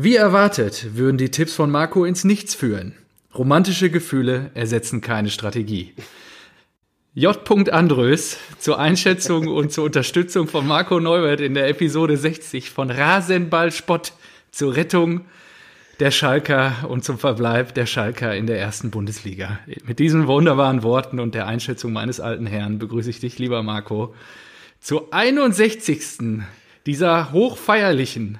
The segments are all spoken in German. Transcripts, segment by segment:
Wie erwartet würden die Tipps von Marco ins Nichts führen. Romantische Gefühle ersetzen keine Strategie. J. Andrös zur Einschätzung und zur Unterstützung von Marco Neubert in der Episode 60 von Rasenballspott zur Rettung der Schalker und zum Verbleib der Schalker in der ersten Bundesliga. Mit diesen wunderbaren Worten und der Einschätzung meines alten Herrn begrüße ich dich, lieber Marco, zur 61. dieser hochfeierlichen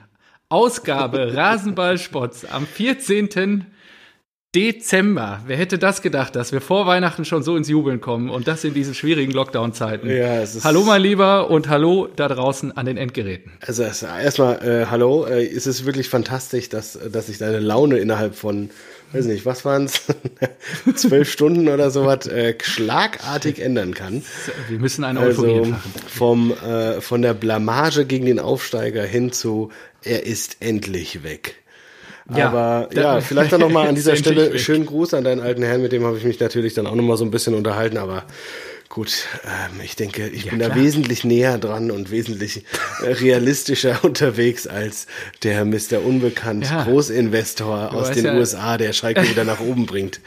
Ausgabe Rasenballspots am 14. Dezember. Wer hätte das gedacht, dass wir vor Weihnachten schon so ins Jubeln kommen und das in diesen schwierigen Lockdown-Zeiten. Ja, es ist hallo mein Lieber und hallo da draußen an den Endgeräten. Also erstmal äh, hallo, äh, es ist wirklich fantastisch, dass, dass sich deine Laune innerhalb von, weiß nicht, was waren es, zwölf Stunden oder sowas, äh, schlagartig ändern kann. Wir müssen eine Euphorie also, vom äh, Von der Blamage gegen den Aufsteiger hin zu, er ist endlich weg. Ja, Aber ja, vielleicht dann nochmal an dieser Stelle schönen Gruß an deinen alten Herrn, mit dem habe ich mich natürlich dann auch nochmal so ein bisschen unterhalten, aber gut, ähm, ich denke, ich ja, bin klar. da wesentlich näher dran und wesentlich äh, realistischer unterwegs als der Mr. Unbekannt ja. Großinvestor aus den ja, USA, der Schalke wieder nach oben bringt.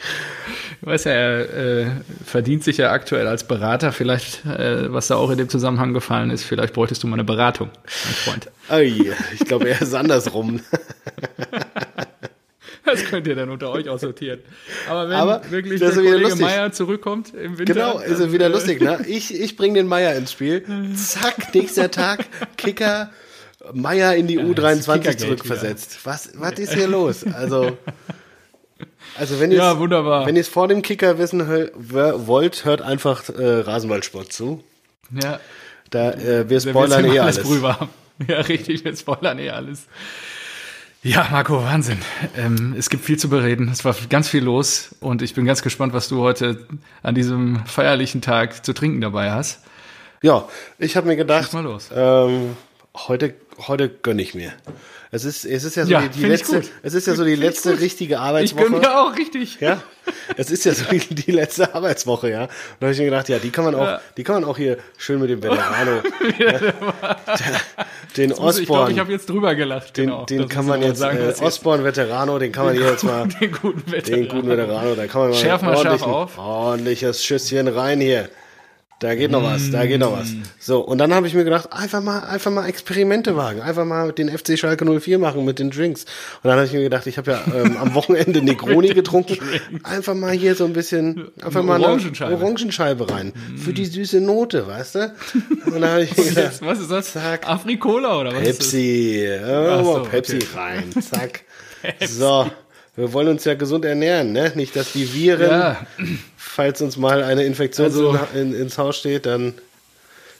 Ich weiß ja, er äh, verdient sich ja aktuell als Berater. Vielleicht, äh, was da auch in dem Zusammenhang gefallen ist, vielleicht bräuchtest du mal eine Beratung, mein Freund. Oh je, ich glaube, er ist andersrum. Das könnt ihr dann unter euch aussortieren. Aber wenn Aber wirklich der Kollege Meier zurückkommt im Winter. Genau, ist er wieder äh, lustig, ne? Ich, ich bringe den Meier ins Spiel. Zack, nächster Tag, Kicker, Meier in die ja, U23 zurückversetzt. Was, was ist hier los? Also, also wenn ihr ja, wunderbar. wenn ihr es vor dem Kicker wissen wollt, hört einfach äh, Rasenballsport zu. Ja. Da äh, wir spoilern eh alles. alles ja, richtig, wir spoilern eh alles. Ja, Marco, Wahnsinn. Ähm, es gibt viel zu bereden. Es war ganz viel los und ich bin ganz gespannt, was du heute an diesem feierlichen Tag zu trinken dabei hast. Ja, ich habe mir gedacht, ähm, heute, heute gönne ich mir. Es ist, es ist ja so ja, die, die letzte, es ist ja so die letzte richtige Arbeitswoche. Ich gönne mir auch richtig. Ja, es ist ja so die, die letzte Arbeitswoche, ja. Und da habe ich mir gedacht, ja, die kann man auch, ja. die kann man auch hier schön mit dem Veterano, ja, den Osborne. Ich glaube, ich habe jetzt drüber gelacht. Den, genau, den kann man jetzt, sagen, äh, Osborne Veterano, den kann man hier jetzt mal, den guten Veterano, den guten Veterano, da kann man mal Schärf mal scharf auf. ordentliches Schüsschen rein hier. Da geht noch was, da geht noch was. Mm. So, und dann habe ich mir gedacht, einfach mal, einfach mal Experimente wagen, einfach mal den FC Schalke 04 machen mit den Drinks. Und dann habe ich mir gedacht, ich habe ja ähm, am Wochenende Negroni getrunken, einfach mal hier so ein bisschen, einfach mal eine Orangenscheibe, Orangenscheibe rein. Mm. Für die süße Note, weißt du? Und dann habe ich mir gedacht, was ist das? Zack. Afrikola oder was? Pepsi, oh, so, Pepsi okay. rein, zack. so, wir wollen uns ja gesund ernähren, ne? Nicht, dass die Viren ja falls uns mal eine Infektion also, in, ins Haus steht, dann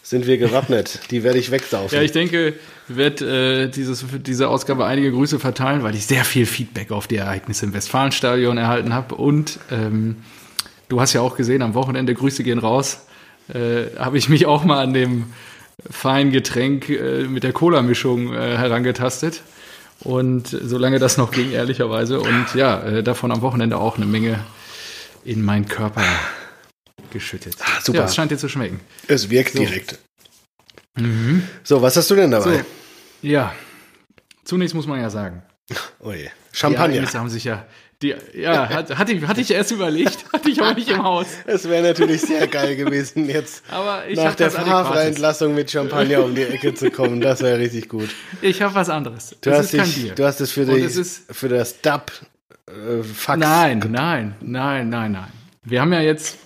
sind wir gewappnet. Die werde ich wegsaufen. Ja, ich denke, ich werde äh, dieses, diese Ausgabe einige Grüße verteilen, weil ich sehr viel Feedback auf die Ereignisse im Westfalenstadion erhalten habe. Und ähm, du hast ja auch gesehen, am Wochenende Grüße gehen raus. Äh, habe ich mich auch mal an dem feinen Getränk äh, mit der Cola-Mischung äh, herangetastet. Und solange das noch ging, ehrlicherweise. Und ja, äh, davon am Wochenende auch eine Menge in meinen Körper geschüttet. Ah, super. Ja, es scheint dir zu schmecken. Es wirkt so. direkt. Mhm. So, was hast du denn dabei? So, ja, zunächst muss man ja sagen. Oh je. Champagner. Die haben sich ja, die, ja, hat, hatte, ich, hatte ich erst überlegt, hatte ich aber nicht im Haus. Es wäre natürlich sehr geil gewesen, jetzt nach der Fahrerentlassung mit Champagner um die Ecke zu kommen. Das wäre richtig gut. Ich habe was anderes. Du hast, dich, du hast es für, die, für das DAP äh, Fax. Nein, nein, nein, nein, nein. Wir haben ja jetzt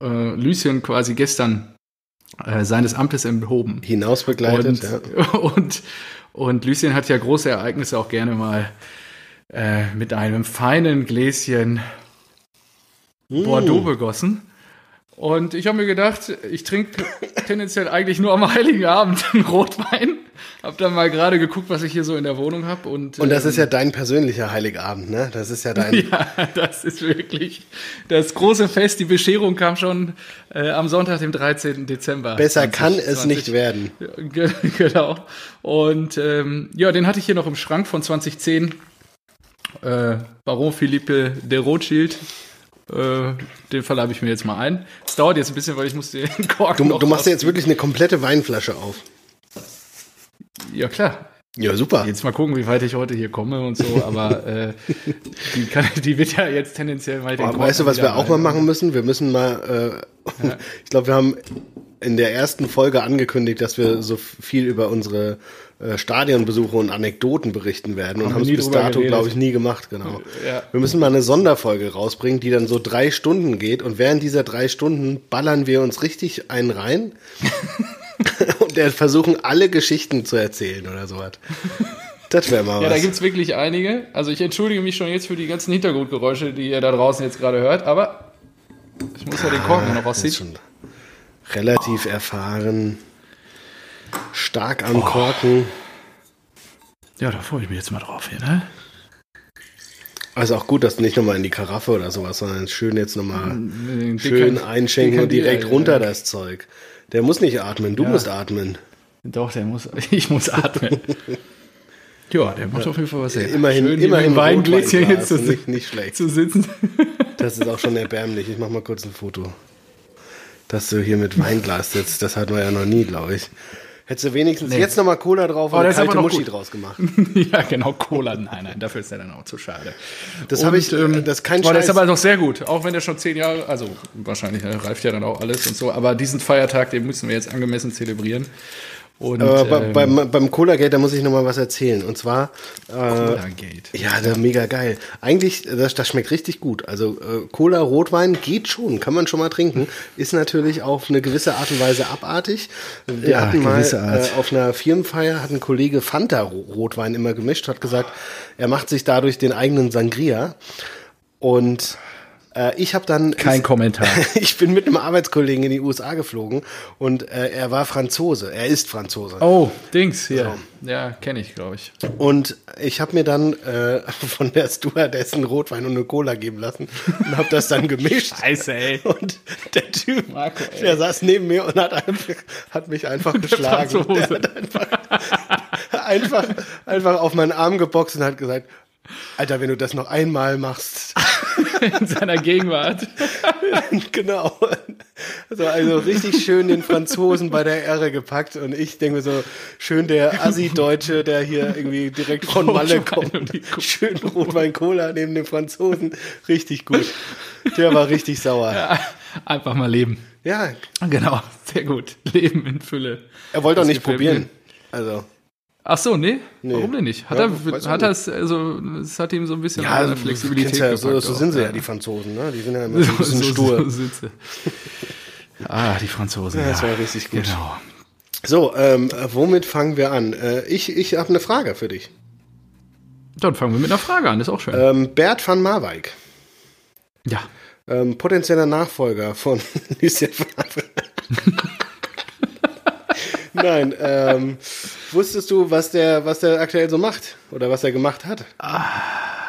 äh, Lucien quasi gestern äh, seines Amtes enthoben. Hinaus begleitet, und, ja. Und, und Lucien hat ja große Ereignisse auch gerne mal äh, mit einem feinen Gläschen mm. Bordeaux begossen. Und ich habe mir gedacht, ich trinke tendenziell eigentlich nur am Heiligen Abend einen Rotwein. Hab dann mal gerade geguckt, was ich hier so in der Wohnung habe. Und, und das ähm, ist ja dein persönlicher Heiligabend, ne? Das ist ja dein. ja, das ist wirklich das große Fest. Die Bescherung kam schon äh, am Sonntag, dem 13. Dezember. Besser 20, kann es 20. nicht werden. genau. Und ähm, ja, den hatte ich hier noch im Schrank von 2010. Äh, Baron Philippe de Rothschild äh, den verleibe ich mir jetzt mal ein. Es dauert jetzt ein bisschen, weil ich muss den Korken Du, du machst jetzt wirklich eine komplette Weinflasche auf. Ja, klar. Ja, super. Jetzt mal gucken, wie weit ich heute hier komme und so, aber äh, die, kann, die wird ja jetzt tendenziell mal den Weißt du, was wir auch mal machen müssen? Wir müssen mal, äh, ja. ich glaube, wir haben in der ersten Folge angekündigt, dass wir so viel über unsere Stadionbesuche und Anekdoten berichten werden und haben es bis dato, glaube ich, nie gemacht, genau. Ja. Wir müssen mal eine Sonderfolge rausbringen, die dann so drei Stunden geht und während dieser drei Stunden ballern wir uns richtig einen rein. und versuchen alle Geschichten zu erzählen oder sowas. Das wäre mal was. Ja, da gibt's wirklich einige. Also ich entschuldige mich schon jetzt für die ganzen Hintergrundgeräusche, die ihr da draußen jetzt gerade hört, aber ich muss ja den Korken ah, noch rausziehen. Relativ erfahren, stark am oh. Korken. Ja, da freue ich mich jetzt mal drauf hier, ne? Also auch gut, dass du nicht nochmal in die Karaffe oder sowas, sondern schön jetzt nochmal schön einschenken und direkt runter das Zeug. Der muss nicht atmen, du ja. musst atmen. Doch, der muss, ich muss atmen. ja, der macht ja. auf jeden Fall was her. Immerhin, Schön, immerhin Weingläschen jetzt zu, nicht, nicht schlecht. zu sitzen. Das ist auch schon erbärmlich. Ich mach mal kurz ein Foto. Dass du hier mit Weinglas sitzt, das hatten wir ja noch nie, glaube ich. Hättest du wenigstens nee. jetzt nochmal Cola drauf und oh, kalte Muschi gut. draus gemacht. ja, genau, Cola. Nein, nein, dafür ist der dann auch zu schade. Das habe ich, ähm, das ist kein Scheiß. Der ist aber noch sehr gut, auch wenn der schon zehn Jahre, also wahrscheinlich reift ja dann auch alles und so, aber diesen Feiertag, den müssen wir jetzt angemessen zelebrieren. Und, Aber ähm, beim, beim Cola Gate, da muss ich noch mal was erzählen. Und zwar äh, Cola Gate. Ja, der mega geil. Eigentlich, das, das schmeckt richtig gut. Also äh, Cola Rotwein geht schon, kann man schon mal trinken. Ist natürlich auf eine gewisse Art und Weise abartig. Wir ja, hatten mal äh, auf einer Firmenfeier hat ein Kollege Fanta Rotwein immer gemischt, hat gesagt, er macht sich dadurch den eigenen Sangria. Und ich habe dann. Kein Kommentar. ich bin mit einem Arbeitskollegen in die USA geflogen und äh, er war Franzose. Er ist Franzose. Oh, Dings, ja. So. Ja, kenne ich, glaube ich. Und ich habe mir dann äh, von der Stewardessen Rotwein und eine Cola geben lassen und habe das dann gemischt. Scheiße, ey. Und der Typ, Marco, der saß neben mir und hat, einfach, hat mich einfach geschlagen. Der hat einfach, einfach, einfach auf meinen Arm geboxt und hat gesagt, Alter, wenn du das noch einmal machst. In seiner Gegenwart. genau. Also, also richtig schön den Franzosen bei der Ehre gepackt und ich denke mir so, schön der Assi-Deutsche, der hier irgendwie direkt von Malle kommt. Schön Rotwein-Cola neben dem Franzosen. Richtig gut. Der war richtig sauer. Ja, einfach mal leben. Ja. Genau, sehr gut. Leben in Fülle. Er wollte auch nicht probieren. Mir. Also. Ach so, nee? nee. Warum denn nicht? Hat ja, er, hat es, also, es hat ihm so ein bisschen ja, also, Flexibilität ja, so, so sind sie ja, die Franzosen, ne? Die sind ja immer so ein bisschen so, stur. So sind sie. Ah, die Franzosen. Ja, das war richtig gut. Genau. So, ähm, womit fangen wir an? Äh, ich ich habe eine Frage für dich. Dann fangen wir mit einer Frage an, das ist auch schön. Ähm, Bert van Marwijk. Ja. Ähm, potenzieller Nachfolger von Lucien Favre. Nein, ähm, wusstest du, was der, was der aktuell so macht oder was er gemacht hat? Ah,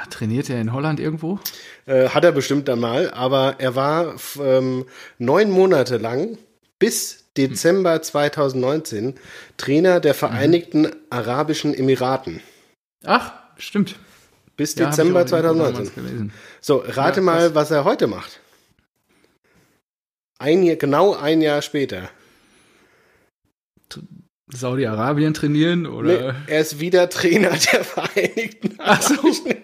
trainiert er in Holland irgendwo? Äh, hat er bestimmt dann mal, aber er war ähm, neun Monate lang bis Dezember 2019 Trainer der Vereinigten mhm. Arabischen Emiraten. Ach, stimmt. Bis ja, Dezember 2019. So, rate ja, mal, was er heute macht. Ein Jahr, genau ein Jahr später. Saudi-Arabien trainieren oder? Nee, er ist wieder Trainer der Vereinigten Arabischen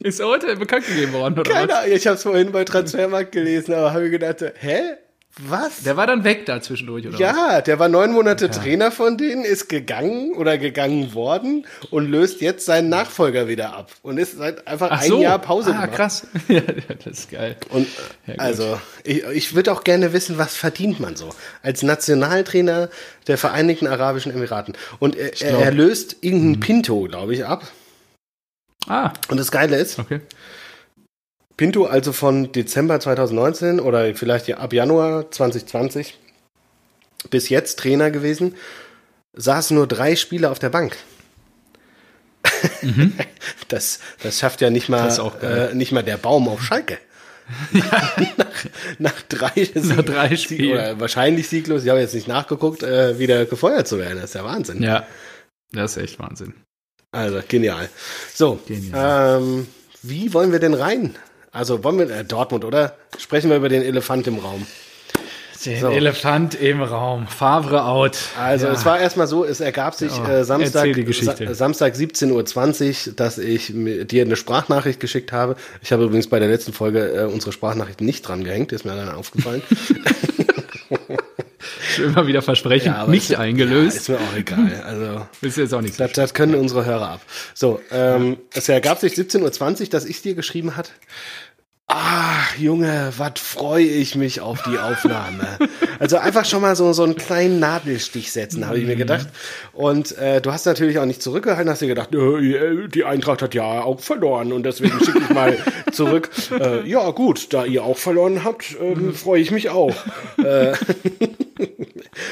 Ist heute bekannt gegeben worden, oder Keine Ahnung, ich habe es vorhin bei Transfermarkt gelesen, aber habe ich gedacht, hä? Was? Der war dann weg da zwischendurch, oder Ja, was? der war neun Monate ja. Trainer von denen, ist gegangen oder gegangen worden und löst jetzt seinen Nachfolger wieder ab und ist seit einfach Ach ein so. Jahr Pause ah, gemacht. krass. ja, das ist geil. Und ja, also, ich, ich würde auch gerne wissen, was verdient man so als Nationaltrainer der Vereinigten Arabischen Emiraten. Und er, glaub, er löst irgendeinen. Pinto, glaube ich, ab. Ah. Und das Geile ist, okay. Pinto also von Dezember 2019 oder vielleicht ab Januar 2020 bis jetzt Trainer gewesen, saßen nur drei Spieler auf der Bank. Mhm. Das, das schafft ja nicht mal, äh, nicht mal der Baum auf Schalke. Ja. nach, nach, drei, nach drei Spielen. Oder wahrscheinlich sieglos, ich habe jetzt nicht nachgeguckt, äh, wieder gefeuert zu werden. Das ist ja Wahnsinn. Ja, das ist echt Wahnsinn. Also, genial. So, genial. Ähm, wie wollen wir denn rein? Also wollen wir äh, Dortmund, oder? Sprechen wir über den Elefant im Raum. Den so. Elefant im Raum. Favre out. Also ja. es war erstmal so, es ergab sich oh, äh, Samstag, Sa Samstag 17.20 Uhr, dass ich dir eine Sprachnachricht geschickt habe. Ich habe übrigens bei der letzten Folge äh, unsere Sprachnachricht nicht dran gehängt, ist mir dann aufgefallen. immer wieder versprechen, ja, nicht ist, eingelöst. Ja, ist mir auch egal. Also, ist jetzt auch nichts. Das, das können unsere Hörer ab. So, ähm, es ergab sich 17.20 Uhr, dass ich dir geschrieben hat. Ach, Junge, was freue ich mich auf die Aufnahme. also einfach schon mal so, so einen kleinen Nadelstich setzen, habe ich mir gedacht. Und äh, du hast natürlich auch nicht zurückgehalten, hast dir gedacht, äh, die Eintracht hat ja auch verloren und deswegen schicke ich mal zurück. Äh, ja, gut, da ihr auch verloren habt, äh, freue ich mich auch. äh,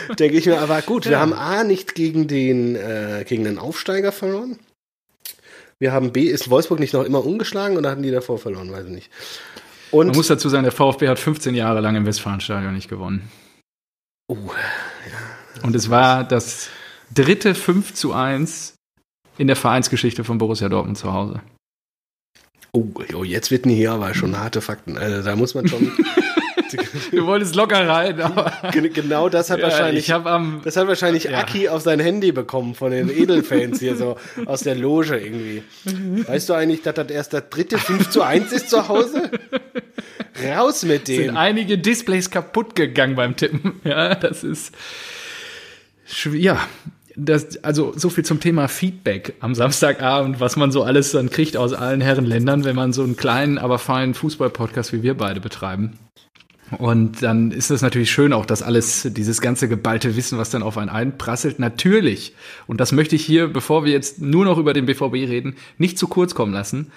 Denke ich mir, aber gut, wir haben A nicht gegen den, äh, gegen den Aufsteiger verloren. Wir haben B, ist Wolfsburg nicht noch immer umgeschlagen oder hatten die davor verloren? Weiß ich nicht. Und Man muss dazu sagen, der VfB hat 15 Jahre lang im Westfalenstadion nicht gewonnen. Oh, ja. Und es war das dritte 5 zu 1 in der Vereinsgeschichte von Borussia Dortmund zu Hause. Oh, oh jetzt wird hier aber schon harte Fakten. Also da muss man schon. du wolltest locker rein, aber. Genau das hat ja, wahrscheinlich. Ich am, das hat wahrscheinlich ja. Aki auf sein Handy bekommen von den Edelfans hier so aus der Loge irgendwie. Weißt du eigentlich, dass das erst der dritte 5 zu 1 ist zu Hause? Raus mit dem. Sind einige Displays kaputt gegangen beim Tippen. Ja, das ist. Ja, das, also so viel zum Thema Feedback am Samstagabend, was man so alles dann kriegt aus allen Herrenländern, wenn man so einen kleinen, aber feinen Fußball-Podcast wie wir beide betreiben. Und dann ist es natürlich schön auch, dass alles, dieses ganze geballte Wissen, was dann auf einen einprasselt, natürlich, und das möchte ich hier, bevor wir jetzt nur noch über den BVB reden, nicht zu kurz kommen lassen,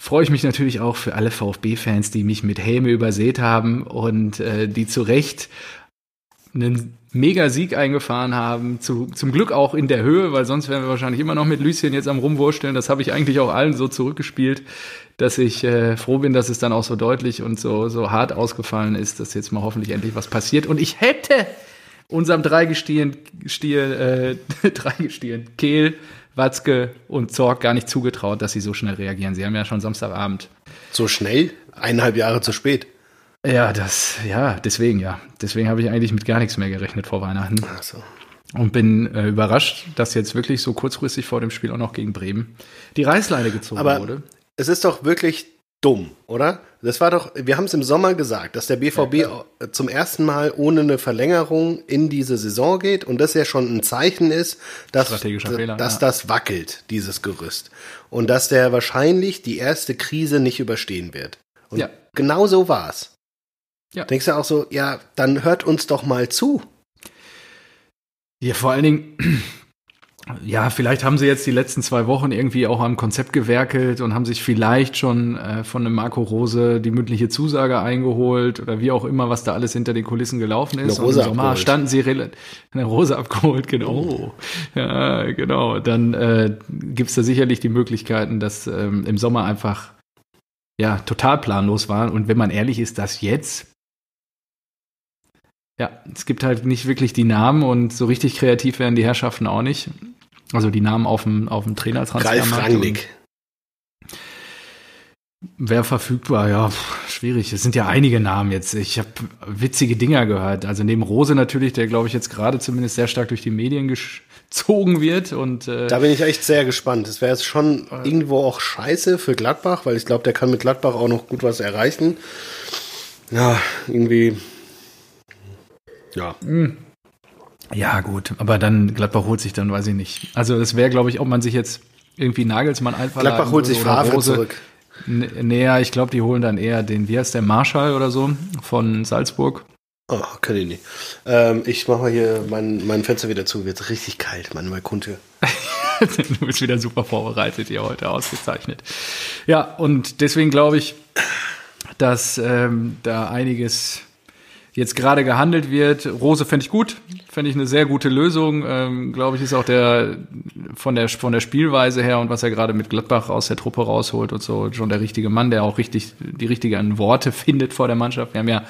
freue ich mich natürlich auch für alle VfB-Fans, die mich mit Helme übersät haben und äh, die zu Recht einen mega Sieg eingefahren haben. Zu, zum Glück auch in der Höhe, weil sonst wären wir wahrscheinlich immer noch mit Lüschen jetzt am Rumwursteln. Das habe ich eigentlich auch allen so zurückgespielt, dass ich äh, froh bin, dass es dann auch so deutlich und so, so hart ausgefallen ist, dass jetzt mal hoffentlich endlich was passiert. Und ich hätte unserem Dreigestirn, Stier, äh, Dreigestirn, Kehl, Watzke und Zorg gar nicht zugetraut, dass sie so schnell reagieren. Sie haben ja schon Samstagabend. So schnell? Eineinhalb Jahre zu spät. Ja, das, ja, deswegen, ja. Deswegen habe ich eigentlich mit gar nichts mehr gerechnet vor Weihnachten. Ach so. Und bin äh, überrascht, dass jetzt wirklich so kurzfristig vor dem Spiel auch noch gegen Bremen die Reißleine gezogen Aber wurde. Es ist doch wirklich dumm, oder? Das war doch, wir haben es im Sommer gesagt, dass der BVB ja, zum ersten Mal ohne eine Verlängerung in diese Saison geht und das ja schon ein Zeichen ist, dass, Fehler, dass ja. das wackelt, dieses Gerüst. Und dass der wahrscheinlich die erste Krise nicht überstehen wird. Und ja. genau so war's. Ja. Denkst du auch so, ja, dann hört uns doch mal zu. Ja, vor allen Dingen, ja, vielleicht haben sie jetzt die letzten zwei Wochen irgendwie auch am Konzept gewerkelt und haben sich vielleicht schon äh, von einem Marco Rose die mündliche Zusage eingeholt oder wie auch immer, was da alles hinter den Kulissen gelaufen ist. Eine Rose und im Sommer abgeholt. standen sie eine Rose abgeholt, genau. Oh. Ja, genau. Dann äh, gibt da sicherlich die Möglichkeiten, dass ähm, im Sommer einfach ja total planlos waren. Und wenn man ehrlich ist, dass jetzt ja, es gibt halt nicht wirklich die Namen und so richtig kreativ werden die Herrschaften auch nicht. Also die Namen auf dem, auf dem. Ralf Rangnick. Wer verfügbar? Ja, schwierig. Es sind ja einige Namen jetzt. Ich habe witzige Dinger gehört. Also neben Rose natürlich, der glaube ich jetzt gerade zumindest sehr stark durch die Medien gezogen wird. Und äh, da bin ich echt sehr gespannt. Es wäre jetzt schon äh, irgendwo auch scheiße für Gladbach, weil ich glaube, der kann mit Gladbach auch noch gut was erreichen. Ja, irgendwie ja. Hm. Ja, gut, aber dann Gladbach holt sich dann, weiß ich nicht. Also es wäre, glaube ich, ob man sich jetzt irgendwie Nagelsmann einfach Gladbach holt sich Favre zurück. Näher, ich glaube, die holen dann eher den, wie heißt der, Marschall oder so von Salzburg. Oh, kann ich nicht. Ähm, ich mache mal hier mein, mein Fenster wieder zu. Wird richtig kalt, meine Balkontür. du bist wieder super vorbereitet hier heute, ausgezeichnet. Ja, und deswegen glaube ich, dass ähm, da einiges jetzt gerade gehandelt wird. Rose fände ich gut, fände ich eine sehr gute Lösung. Ähm, Glaube ich, ist auch der von der von der Spielweise her und was er gerade mit Gladbach aus der Truppe rausholt und so schon der richtige Mann, der auch richtig die richtigen Worte findet vor der Mannschaft. Wir haben ja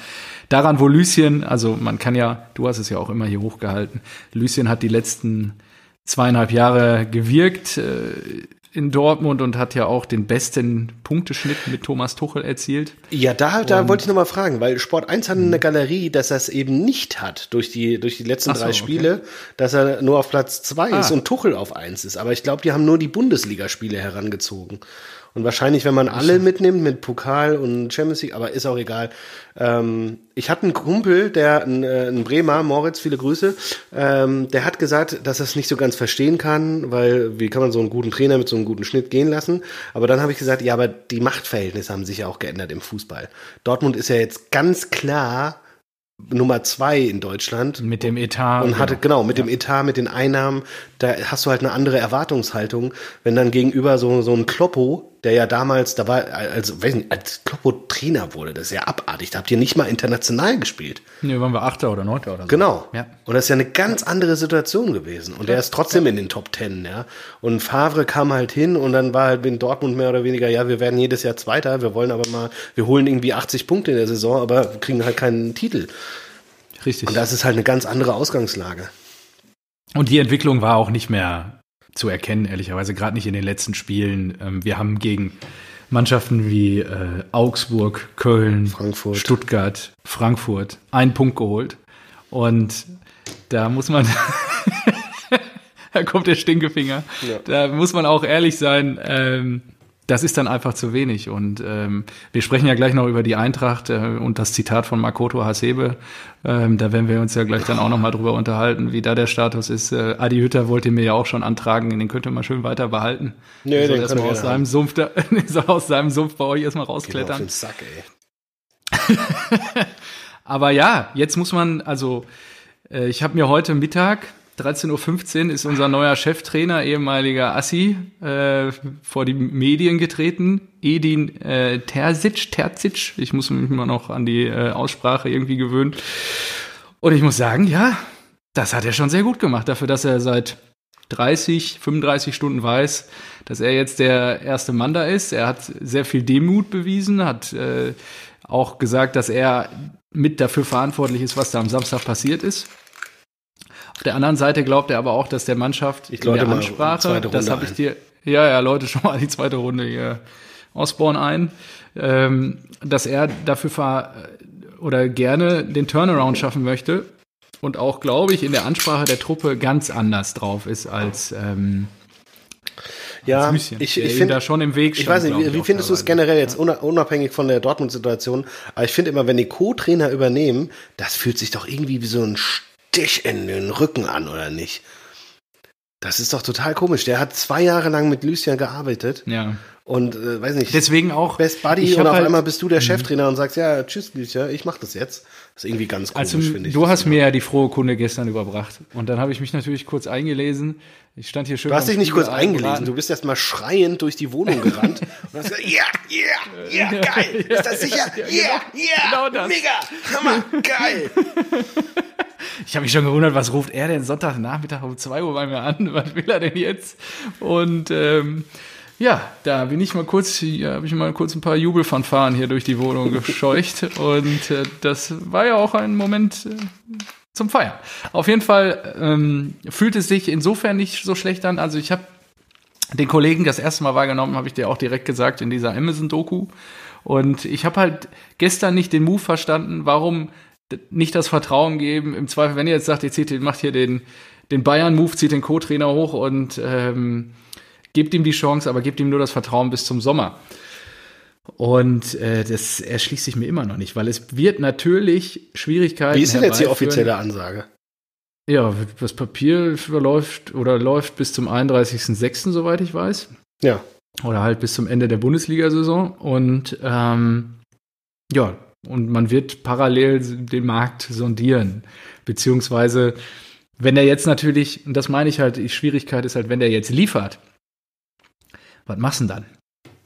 daran, wo Lucien, also man kann ja, du hast es ja auch immer hier hochgehalten. Lucien hat die letzten zweieinhalb Jahre gewirkt. In Dortmund und hat ja auch den besten Punkteschnitt mit Thomas Tuchel erzielt. Ja, da, da wollte ich nochmal fragen, weil Sport 1 hat eine Galerie, dass er es eben nicht hat durch die, durch die letzten so, drei Spiele, okay. dass er nur auf Platz 2 ah. ist und Tuchel auf 1 ist. Aber ich glaube, die haben nur die Bundesligaspiele herangezogen. Und wahrscheinlich, wenn man alle mitnimmt, mit Pokal und Champions League, aber ist auch egal. Ähm, ich hatte einen Kumpel, der, ein, äh, ein Bremer, Moritz, viele Grüße, ähm, der hat gesagt, dass er es nicht so ganz verstehen kann, weil wie kann man so einen guten Trainer mit so einem guten Schnitt gehen lassen? Aber dann habe ich gesagt, ja, aber die Machtverhältnisse haben sich ja auch geändert im Fußball. Dortmund ist ja jetzt ganz klar Nummer zwei in Deutschland. Mit dem Etat. Und hatte, genau, genau mit ja. dem Etat, mit den Einnahmen, da hast du halt eine andere Erwartungshaltung. Wenn dann gegenüber so, so ein Kloppo, der ja damals, da war, also, weiß nicht, als Kloppo Trainer wurde, das ist ja abartig. Da habt ihr nicht mal international gespielt. Nee, waren wir Achter oder Neunter oder so. Genau. Ja. Und das ist ja eine ganz andere Situation gewesen. Und ja. der ist trotzdem ja. in den Top Ten, ja. Und Favre kam halt hin und dann war halt in Dortmund mehr oder weniger, ja, wir werden jedes Jahr Zweiter, wir wollen aber mal, wir holen irgendwie 80 Punkte in der Saison, aber kriegen halt keinen Titel. Richtig. Und das ist halt eine ganz andere Ausgangslage. Und die Entwicklung war auch nicht mehr zu erkennen, ehrlicherweise, gerade nicht in den letzten Spielen. Ähm, wir haben gegen Mannschaften wie äh, Augsburg, Köln, Frankfurt. Stuttgart, Frankfurt einen Punkt geholt. Und da muss man, da kommt der Stinkefinger, ja. da muss man auch ehrlich sein, ähm, das ist dann einfach zu wenig. Und ähm, wir sprechen ja gleich noch über die Eintracht äh, und das Zitat von Makoto Hasebe. Ähm, da werden wir uns ja gleich dann auch noch mal drüber unterhalten, wie da der Status ist. Äh, Adi Hütter wollte mir ja auch schon antragen, den könnt ihr mal schön weiter behalten. Nee, der soll erstmal aus seinem Sumpf, da, soll aus seinem Sumpf bei euch erstmal rausklettern. Genau Sack, ey. Aber ja, jetzt muss man, also äh, ich habe mir heute Mittag 13.15 Uhr ist unser neuer Cheftrainer, ehemaliger Assi, äh, vor die Medien getreten. Edin äh, Terzic, Terzic, ich muss mich immer noch an die äh, Aussprache irgendwie gewöhnen. Und ich muss sagen, ja, das hat er schon sehr gut gemacht, dafür, dass er seit 30, 35 Stunden weiß, dass er jetzt der erste Mann da ist. Er hat sehr viel Demut bewiesen, hat äh, auch gesagt, dass er mit dafür verantwortlich ist, was da am Samstag passiert ist. Auf der anderen Seite glaubt er aber auch, dass der Mannschaft ich in der Ansprache, das habe ich dir, ja, ja, Leute, schon mal die zweite Runde hier Osborne ein, ähm, dass er dafür ver oder gerne den Turnaround schaffen möchte und auch, glaube ich, in der Ansprache der Truppe ganz anders drauf ist als ähm, ja, ich, ich finde da schon im Weg. Stand, ich weiß nicht, wie, wie findest du es generell jetzt unabhängig von der Dortmund-Situation? Aber ich finde immer, wenn die Co-Trainer übernehmen, das fühlt sich doch irgendwie wie so ein Stich in den Rücken an, oder nicht? Das ist doch total komisch. Der hat zwei Jahre lang mit Lucien gearbeitet. Ja. Und äh, weiß nicht. Deswegen auch. Best Buddy und auf halt, einmal bist du der mhm. Cheftrainer und sagst, ja, tschüss, Lucien, ich mach das jetzt. Das ist irgendwie ganz komisch, also, finde ich. Du hast mir ja die frohe Kunde gestern überbracht. Und dann habe ich mich natürlich kurz eingelesen. Ich stand hier schön. Du hast dich nicht kurz eingelesen. Du bist erst mal schreiend durch die Wohnung gerannt und hast gesagt, ja, ja, ja, geil. Ist das sicher? Ja, ja, ja, genau mega, hammer, geil. Ich habe mich schon gewundert, was ruft er denn Sonntagnachmittag um 2 Uhr bei mir an? Was will er denn jetzt? Und ähm, ja, da bin ich mal kurz, habe ich mal kurz ein paar Jubelfanfaren hier durch die Wohnung gescheucht. Und äh, das war ja auch ein Moment äh, zum Feiern. Auf jeden Fall ähm, fühlt es sich insofern nicht so schlecht an. Also ich habe den Kollegen das erste Mal wahrgenommen, habe ich dir auch direkt gesagt in dieser Amazon-Doku. Und ich habe halt gestern nicht den Move verstanden, warum nicht das Vertrauen geben. Im Zweifel, wenn ihr jetzt sagt, ihr zieht, macht hier den, den Bayern-Move, zieht den Co-Trainer hoch und ähm, gebt ihm die Chance, aber gebt ihm nur das Vertrauen bis zum Sommer. Und äh, das erschließt sich mir immer noch nicht, weil es wird natürlich Schwierigkeiten. Wie ist denn jetzt die offizielle Ansage? Ja, das Papier verläuft oder läuft bis zum 31.06., soweit ich weiß. Ja. Oder halt bis zum Ende der Bundesliga-Saison. Und ähm, ja, und man wird parallel den Markt sondieren. Beziehungsweise, wenn er jetzt natürlich, und das meine ich halt, die Schwierigkeit ist halt, wenn der jetzt liefert, was machst du denn dann?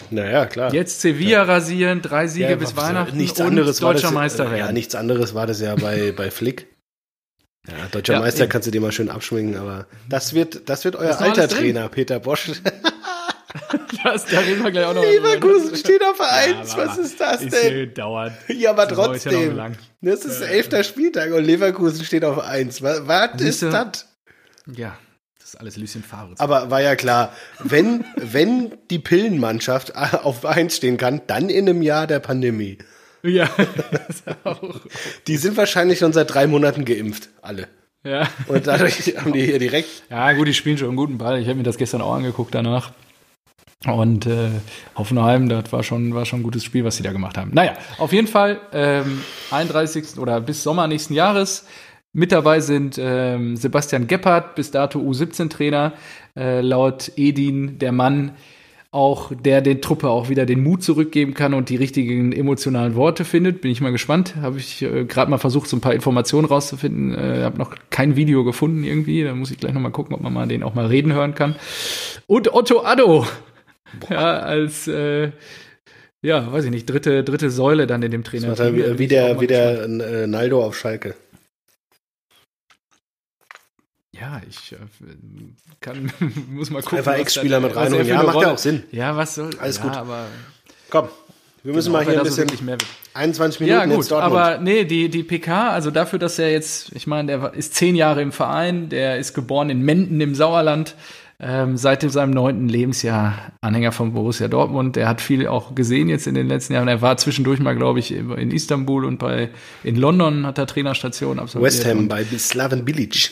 Naja, klar. Jetzt Sevilla ja. rasieren, drei Siege ja, bis Weihnachten nichts anderes deutscher das, Meister werden. Ja, nichts anderes war das ja bei, bei Flick. Ja, deutscher ja, Meister eben. kannst du dir mal schön abschwingen, aber das wird, das wird euer alter Trainer, Peter Bosch. Das, da reden wir gleich auch noch Leverkusen steht auf 1. Ja, was ist das denn? Dauert. Ja, aber trotzdem. Ja das ist elfter Spieltag und Leverkusen steht auf 1. Was, was ist das? Ja. ist alles Lucien Favre. Aber war ja klar, wenn, wenn die Pillenmannschaft auf eins stehen kann, dann in einem Jahr der Pandemie. Ja, auch. Die sind wahrscheinlich schon seit drei Monaten geimpft, alle. Ja. Und dadurch haben die hier direkt. Ja, gut, die spielen schon einen guten Ball. Ich habe mir das gestern auch angeguckt danach. Und äh, Hoffenheim, das war schon, war schon ein gutes Spiel, was sie da gemacht haben. Naja, auf jeden Fall ähm, 31. oder bis Sommer nächsten Jahres. Mit dabei sind ähm, Sebastian Gebhardt, bis dato U17-Trainer, äh, laut Edin der Mann, auch der den Truppe auch wieder den Mut zurückgeben kann und die richtigen emotionalen Worte findet. Bin ich mal gespannt. Habe ich äh, gerade mal versucht, so ein paar Informationen rauszufinden. Äh, Habe noch kein Video gefunden irgendwie. Da muss ich gleich noch mal gucken, ob man mal den auch mal reden hören kann. Und Otto Addo, ja, als äh, ja, weiß ich nicht, dritte, dritte Säule dann in dem Trainer. Das wie, wie der, wie der äh, Naldo auf Schalke. Ja, ich äh, kann, muss mal gucken. War Ex-Spieler mit rein ja, macht ja auch Sinn. Ja, was soll. Alles ja, gut. Aber Komm, wir müssen genau, mal hier ein so bisschen. mehr 21 Minuten ja, gut, aber nee, die, die PK, also dafür, dass er jetzt, ich meine, der ist zehn Jahre im Verein, der ist geboren in Menden im Sauerland, ähm, seit seinem neunten Lebensjahr Anhänger von Borussia Dortmund. Der hat viel auch gesehen jetzt in den letzten Jahren. Er war zwischendurch mal, glaube ich, in Istanbul und bei in London hat er Trainerstation absolviert. West Ham bei Slaven Bilic.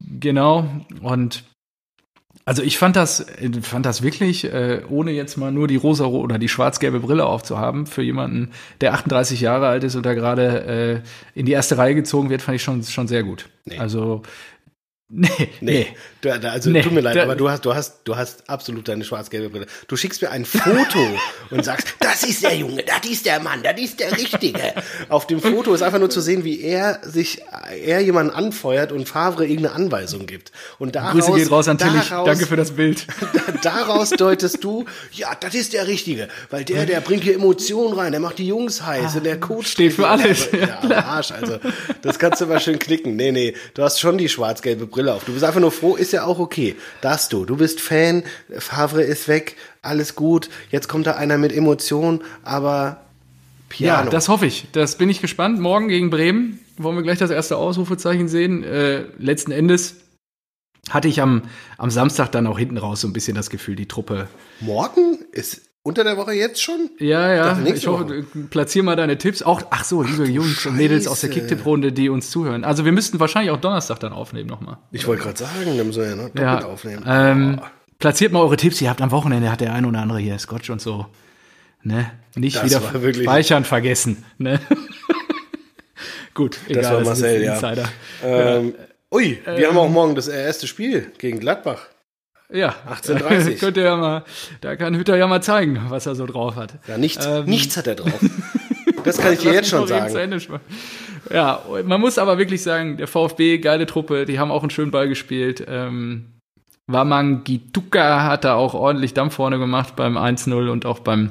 Genau. Und also ich fand das, fand das wirklich, äh, ohne jetzt mal nur die rosa oder die schwarz-gelbe Brille aufzuhaben, für jemanden, der 38 Jahre alt ist und da gerade äh, in die erste Reihe gezogen wird, fand ich schon, schon sehr gut. Nee. Also Nee, nee. Du, also nee, tut mir leid, aber du hast, du hast, du hast absolut deine schwarz-gelbe Brille. Du schickst mir ein Foto und sagst, das ist der Junge, das ist der Mann, das ist der Richtige. Auf dem Foto ist einfach nur zu sehen, wie er sich, er jemanden anfeuert und Favre irgendeine Anweisung gibt. Und daraus, Grüße geht raus an Tillich. Danke für das Bild. daraus deutest du, ja, das ist der Richtige, weil der, der bringt hier Emotionen rein, der macht die Jungs heiß ah, und der Coach steht für alles. Ja, ja Arsch, also das kannst du mal schön knicken. Nee, nee, du hast schon die schwarz-gelbe Brille Brille auf. Du bist einfach nur froh, ist ja auch okay. Darfst du. Du bist Fan, Favre ist weg, alles gut. Jetzt kommt da einer mit Emotionen, aber Piano. Ja, das hoffe ich. Das bin ich gespannt. Morgen gegen Bremen wollen wir gleich das erste Ausrufezeichen sehen. Äh, letzten Endes hatte ich am, am Samstag dann auch hinten raus so ein bisschen das Gefühl, die Truppe. Morgen ist unter der Woche jetzt schon? Ja, ja. Ich hoffe, platzier mal deine Tipps. Auch, ach so, liebe Ach, Jungs Scheiße. und Mädels aus der Kicktipp-Runde, die uns zuhören. Also wir müssten wahrscheinlich auch Donnerstag dann aufnehmen nochmal. Ich wollte gerade sagen, dann müssen wir ja noch ja, aufnehmen. Ähm, platziert mal eure Tipps. Ihr habt am Wochenende, hat der ein oder andere hier Scotch und so. Ne? Nicht das wieder speichern vergessen. Ne? Gut, egal. Das war Marcel, ja. Ähm, ja. Ui, wir ähm, haben auch morgen das erste Spiel gegen Gladbach. Ja, 1830. Könnt ihr ja mal, da kann Hütter ja mal zeigen, was er so drauf hat. Ja, nichts, ähm, nichts hat er drauf. Das kann ich dir jetzt schon sagen. Ja, man muss aber wirklich sagen, der VfB, geile Truppe, die haben auch einen schönen Ball gespielt. Ähm, Wamang Gituka hat da auch ordentlich Dampf vorne gemacht beim 1-0 und auch beim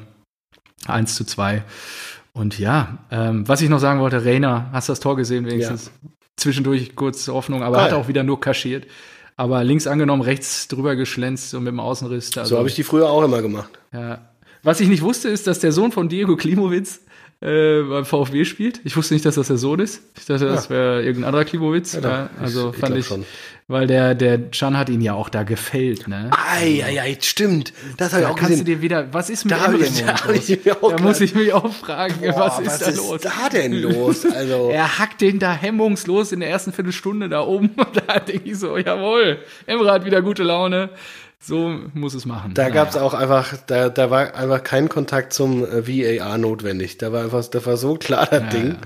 1-2. Und ja, ähm, was ich noch sagen wollte, Reiner, hast du das Tor gesehen wenigstens? Ja. Zwischendurch kurz Hoffnung, aber ah, hat auch wieder nur kaschiert aber links angenommen, rechts drüber geschlänzt und mit dem Außenriss. Also, so habe ich die früher auch immer gemacht. Ja. Was ich nicht wusste, ist, dass der Sohn von Diego Klimowitz äh, beim VfB spielt. Ich wusste nicht, dass das der Sohn ist. Ich dachte, das wäre irgendein anderer Klimowitz. Ja, ja, also ich, fand ich, schon. Weil der der Can hat ihn ja auch da gefällt, ne? Ei, ei, ei, stimmt. Das habe ich auch kannst gesehen. du dir wieder, was ist mit da ich, da, ich da muss ich mich auch fragen, Boah, was ist was da ist los? Was ist da denn los? Also er hackt den da hemmungslos in der ersten Viertelstunde da oben und da denke ich so, jawohl, Emre hat wieder gute Laune. So muss es machen. Da naja. gab es auch einfach, da, da war einfach kein Kontakt zum äh, VAR notwendig. Da war einfach, das war so klar das ja, Ding.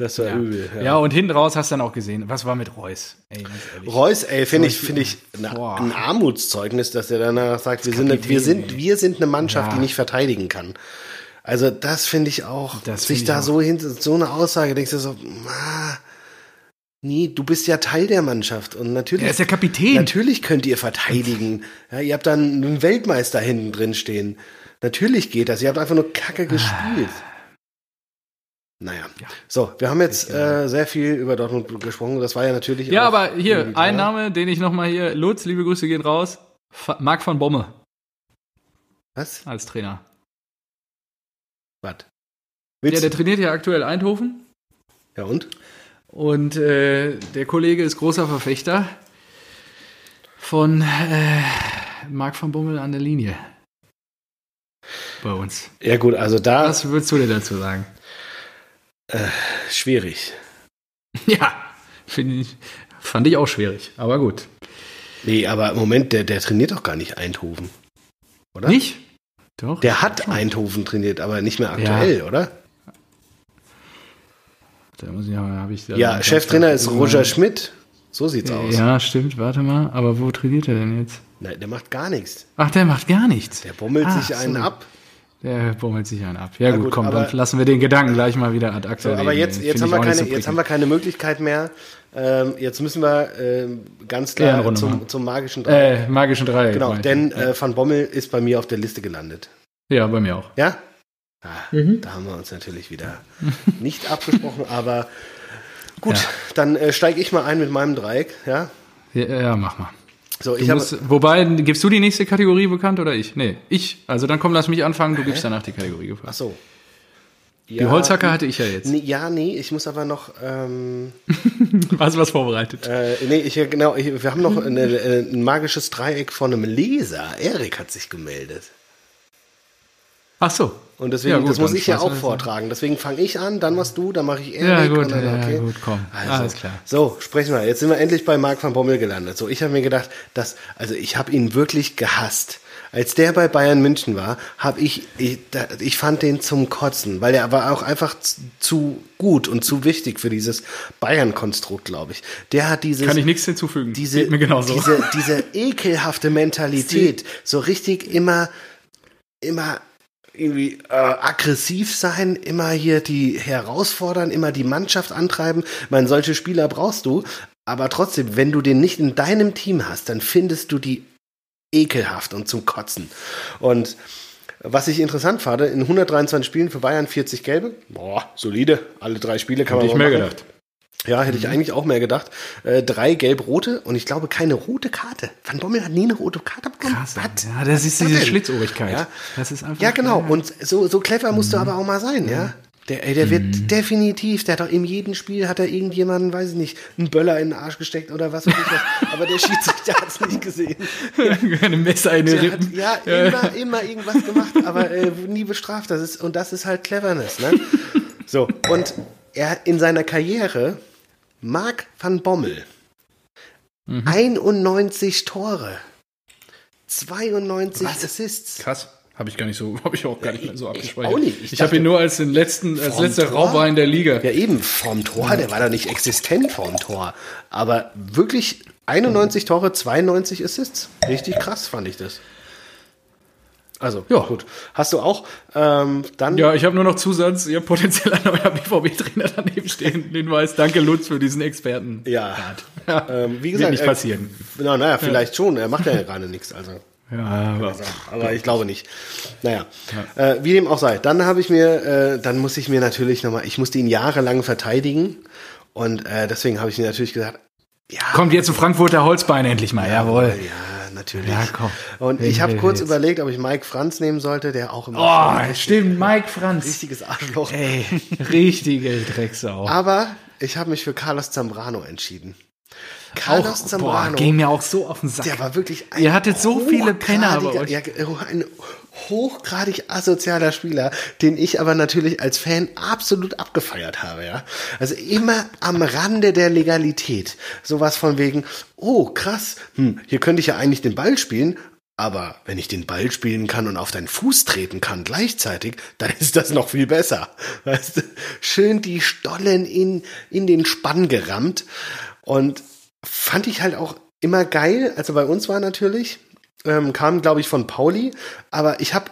Ja. Das war ja. übel. Ja. ja. und hinten raus hast du dann auch gesehen. Was war mit Reus? Ey, Reus, ey, finde ich, finde ich ein, ein Armutszeugnis, dass er danach sagt, wir sind, wir sind, wir sind eine Mannschaft, die nicht verteidigen kann. Also das finde ich auch, das sich da auch. so hin, so eine Aussage, denkst du so, ah, Nee, du bist ja Teil der Mannschaft und natürlich. Er ist der Kapitän. Natürlich könnt ihr verteidigen. Ja, ihr habt dann einen Weltmeister hinten drin stehen. Natürlich geht das. Ihr habt einfach nur Kacke gespielt. Naja. Ja. So, wir haben jetzt äh, sehr viel über Dortmund gesprochen. Das war ja natürlich. Ja, aber hier, ein Name, den ich nochmal hier. Lutz, liebe Grüße gehen raus. Marc von Bomme. Was? Als Trainer. Was? Ja, der trainiert ja aktuell Eindhoven. Ja, und? Und äh, der Kollege ist großer Verfechter von äh, Marc van Bommel an der Linie. Bei uns. Ja, gut, also da. Was würdest du dir dazu sagen? Äh, schwierig. Ja, ich, fand ich auch schwierig, aber gut. Nee, aber im Moment, der, der trainiert doch gar nicht Eindhoven. Oder? Nicht? Doch. Der hat schon. Eindhoven trainiert, aber nicht mehr aktuell, ja. oder? Da muss ich, hab ich, ja, Cheftrainer ist Roger Schmidt. So sieht's aus. Ja, stimmt. Warte mal. Aber wo trainiert er denn jetzt? Nein, der macht gar nichts. Ach, der macht gar nichts. Der bummelt Ach, sich einen so. ab. Der bummelt sich einen ab. Ja, gut, gut, komm, dann lassen wir den Gedanken gleich mal wieder ad acta. So, aber jetzt, jetzt, haben wir keine, so jetzt haben wir keine Möglichkeit mehr. Ähm, jetzt müssen wir ähm, ganz klar zum, zum, magischen Dreieck. Äh, magischen Dreieck. Genau, denn äh, Van Bommel ist bei mir auf der Liste gelandet. Ja, bei mir auch. Ja? Ah, mhm. Da haben wir uns natürlich wieder nicht abgesprochen, aber Gut, ja. dann äh, steige ich mal ein mit meinem Dreieck, ja? Ja, ja mach mal. So, ich musst, wobei, gibst du die nächste Kategorie bekannt oder ich? Nee, ich. Also dann komm, lass mich anfangen, du gibst danach die Kategorie bekannt. Ach so. Ja, die Holzhacker hatte ich ja jetzt. Nee, ja, nee, ich muss aber noch. Ähm, Hast du was vorbereitet? Äh, nee, ich, genau, ich, wir haben noch eine, äh, ein magisches Dreieck von einem Leser. Erik hat sich gemeldet. Ach so. Und deswegen, ja, gut, das muss ich ja auch vortragen. Deswegen fange ich an, dann machst du, dann mache ich Erik. Ja, gut, dann, okay. ja, gut, komm. Also, Alles klar. So, sprechen wir. Jetzt sind wir endlich bei Marc van Bommel gelandet. So, ich habe mir gedacht, dass, also ich habe ihn wirklich gehasst. Als der bei Bayern München war, habe ich, ich, ich fand den zum Kotzen, weil er war auch einfach zu gut und zu wichtig für dieses Bayern-Konstrukt, glaube ich. Der hat dieses. Kann ich nichts hinzufügen. Diese, Geht mir genauso. Diese, diese ekelhafte Mentalität, so richtig immer, immer irgendwie äh, aggressiv sein, immer hier die herausfordern, immer die Mannschaft antreiben. Ich meine, solche Spieler brauchst du, aber trotzdem, wenn du den nicht in deinem Team hast, dann findest du die ekelhaft und zum Kotzen. Und was ich interessant fand, in 123 Spielen für Bayern 40 gelbe. Boah, solide. Alle drei Spiele kann Hätte man ich mehr gedacht. Ja, hätte ich mhm. eigentlich auch mehr gedacht. Äh, drei gelb-rote und ich glaube keine rote Karte. Van Bommel hat nie eine rote Karte bekommen. Krass, Was? Ja, das ist diese Schlitzohrigkeit. Ja. Das ist einfach, ja, genau. Und so, so clever musst mhm. du aber auch mal sein, ja. Der, ey, der wird mhm. definitiv, der hat doch in jedem Spiel hat er irgendjemanden, weiß ich nicht, einen Böller in den Arsch gesteckt oder was weiß ich was. Aber der Schiedsrichter hat es nicht gesehen. Eine Messer in den Rippen. Hat, ja, immer, immer irgendwas gemacht, aber äh, nie bestraft. Das ist, und das ist halt Cleverness, ne? So, und er in seiner Karriere Marc van Bommel. Mhm. 91 Tore. 92 Was? Assists. Krass. Habe ich gar nicht so, habe ich auch gar nicht mehr so abgespeichert. Ich, auch nicht. ich, ich habe ihn nur als den letzten, als letzter Rauber in der Liga. Ja, eben, vorm Tor, der war da nicht existent vorm Tor. Aber wirklich 91 Tore, 92 Assists. Richtig krass fand ich das. Also, ja. gut. Hast du auch ähm, dann. Ja, ich habe nur noch Zusatz, ihr potenziell ein neuer BVB-Trainer daneben stehen. Hinweis, danke Lutz für diesen Experten. Ja. ja. Ähm, wie gesagt, Wird nicht passieren. Äh, na, naja, vielleicht ja. schon. Er macht ja gerade nichts. Also. Ja, aber, aber ich glaube nicht. Naja, ja. äh, wie dem auch sei. Dann habe ich mir, äh, dann muss ich mir natürlich nochmal, ich musste ihn jahrelang verteidigen und äh, deswegen habe ich mir natürlich gesagt, ja. Kommt jetzt zu Frankfurter Holzbein endlich mal, jawohl. Ja, natürlich. Ja, komm. Und ich habe kurz jetzt. überlegt, ob ich Mike Franz nehmen sollte, der auch immer. Oh, stimmt, Mike Franz. Richtiges Arschloch. Ey, richtige Drecksau. Aber ich habe mich für Carlos Zambrano entschieden. Carlos auch, Zambrano. Boah, ging mir auch so auf den Sack. Der war wirklich ein Ihr hattet so viele Penner bei euch. Ja, ein hochgradig asozialer Spieler, den ich aber natürlich als Fan absolut abgefeiert habe, ja. Also immer am Rande der Legalität. Sowas von wegen, oh krass, hm, hier könnte ich ja eigentlich den Ball spielen, aber wenn ich den Ball spielen kann und auf deinen Fuß treten kann gleichzeitig, dann ist das noch viel besser. Weißt du? Schön die Stollen in, in den Spann gerammt. Und fand ich halt auch immer geil. Also bei uns war natürlich, ähm, kam, glaube ich, von Pauli. Aber ich habe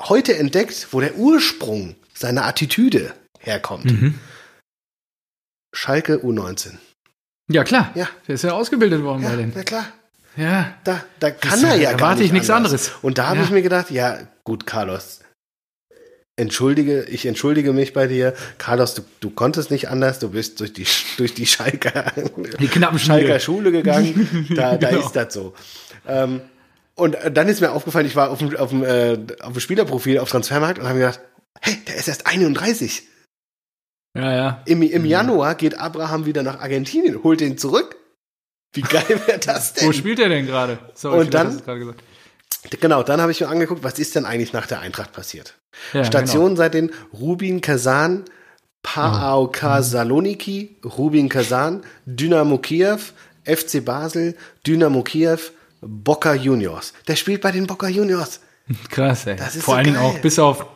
heute entdeckt, wo der Ursprung seiner Attitüde herkommt. Mhm. Schalke U19. Ja, klar. Ja. Der ist ja ausgebildet worden ja, bei denen. Na klar. Ja. Da, da kann das, er ja gar nicht ich nichts anderes. Und da habe ja. ich mir gedacht, ja, gut, Carlos, entschuldige, ich entschuldige mich bei dir. Carlos, du, du konntest nicht anders, du bist durch die, durch die Schalker, die knappen Schalker Schule gegangen. Da, da genau. ist das so. Ähm, und dann ist mir aufgefallen, ich war auf dem, auf dem, äh, auf dem Spielerprofil auf Transfermarkt und habe mir gedacht, hey, der ist erst 31. Ja, ja. Im, im Januar geht Abraham wieder nach Argentinien, holt ihn zurück. Wie geil wäre das denn? Wo spielt er denn gerade? Und dann, genau, dann habe ich mir angeguckt, was ist denn eigentlich nach der Eintracht passiert? Ja, Station genau. seit den Rubin Kazan, PAOK oh. Saloniki, Rubin Kazan, Dynamo Kiew, FC Basel, Dynamo Kiew, Boca Juniors. Der spielt bei den Boca Juniors. Krass, ey. Vor so allen Dingen auch bis auf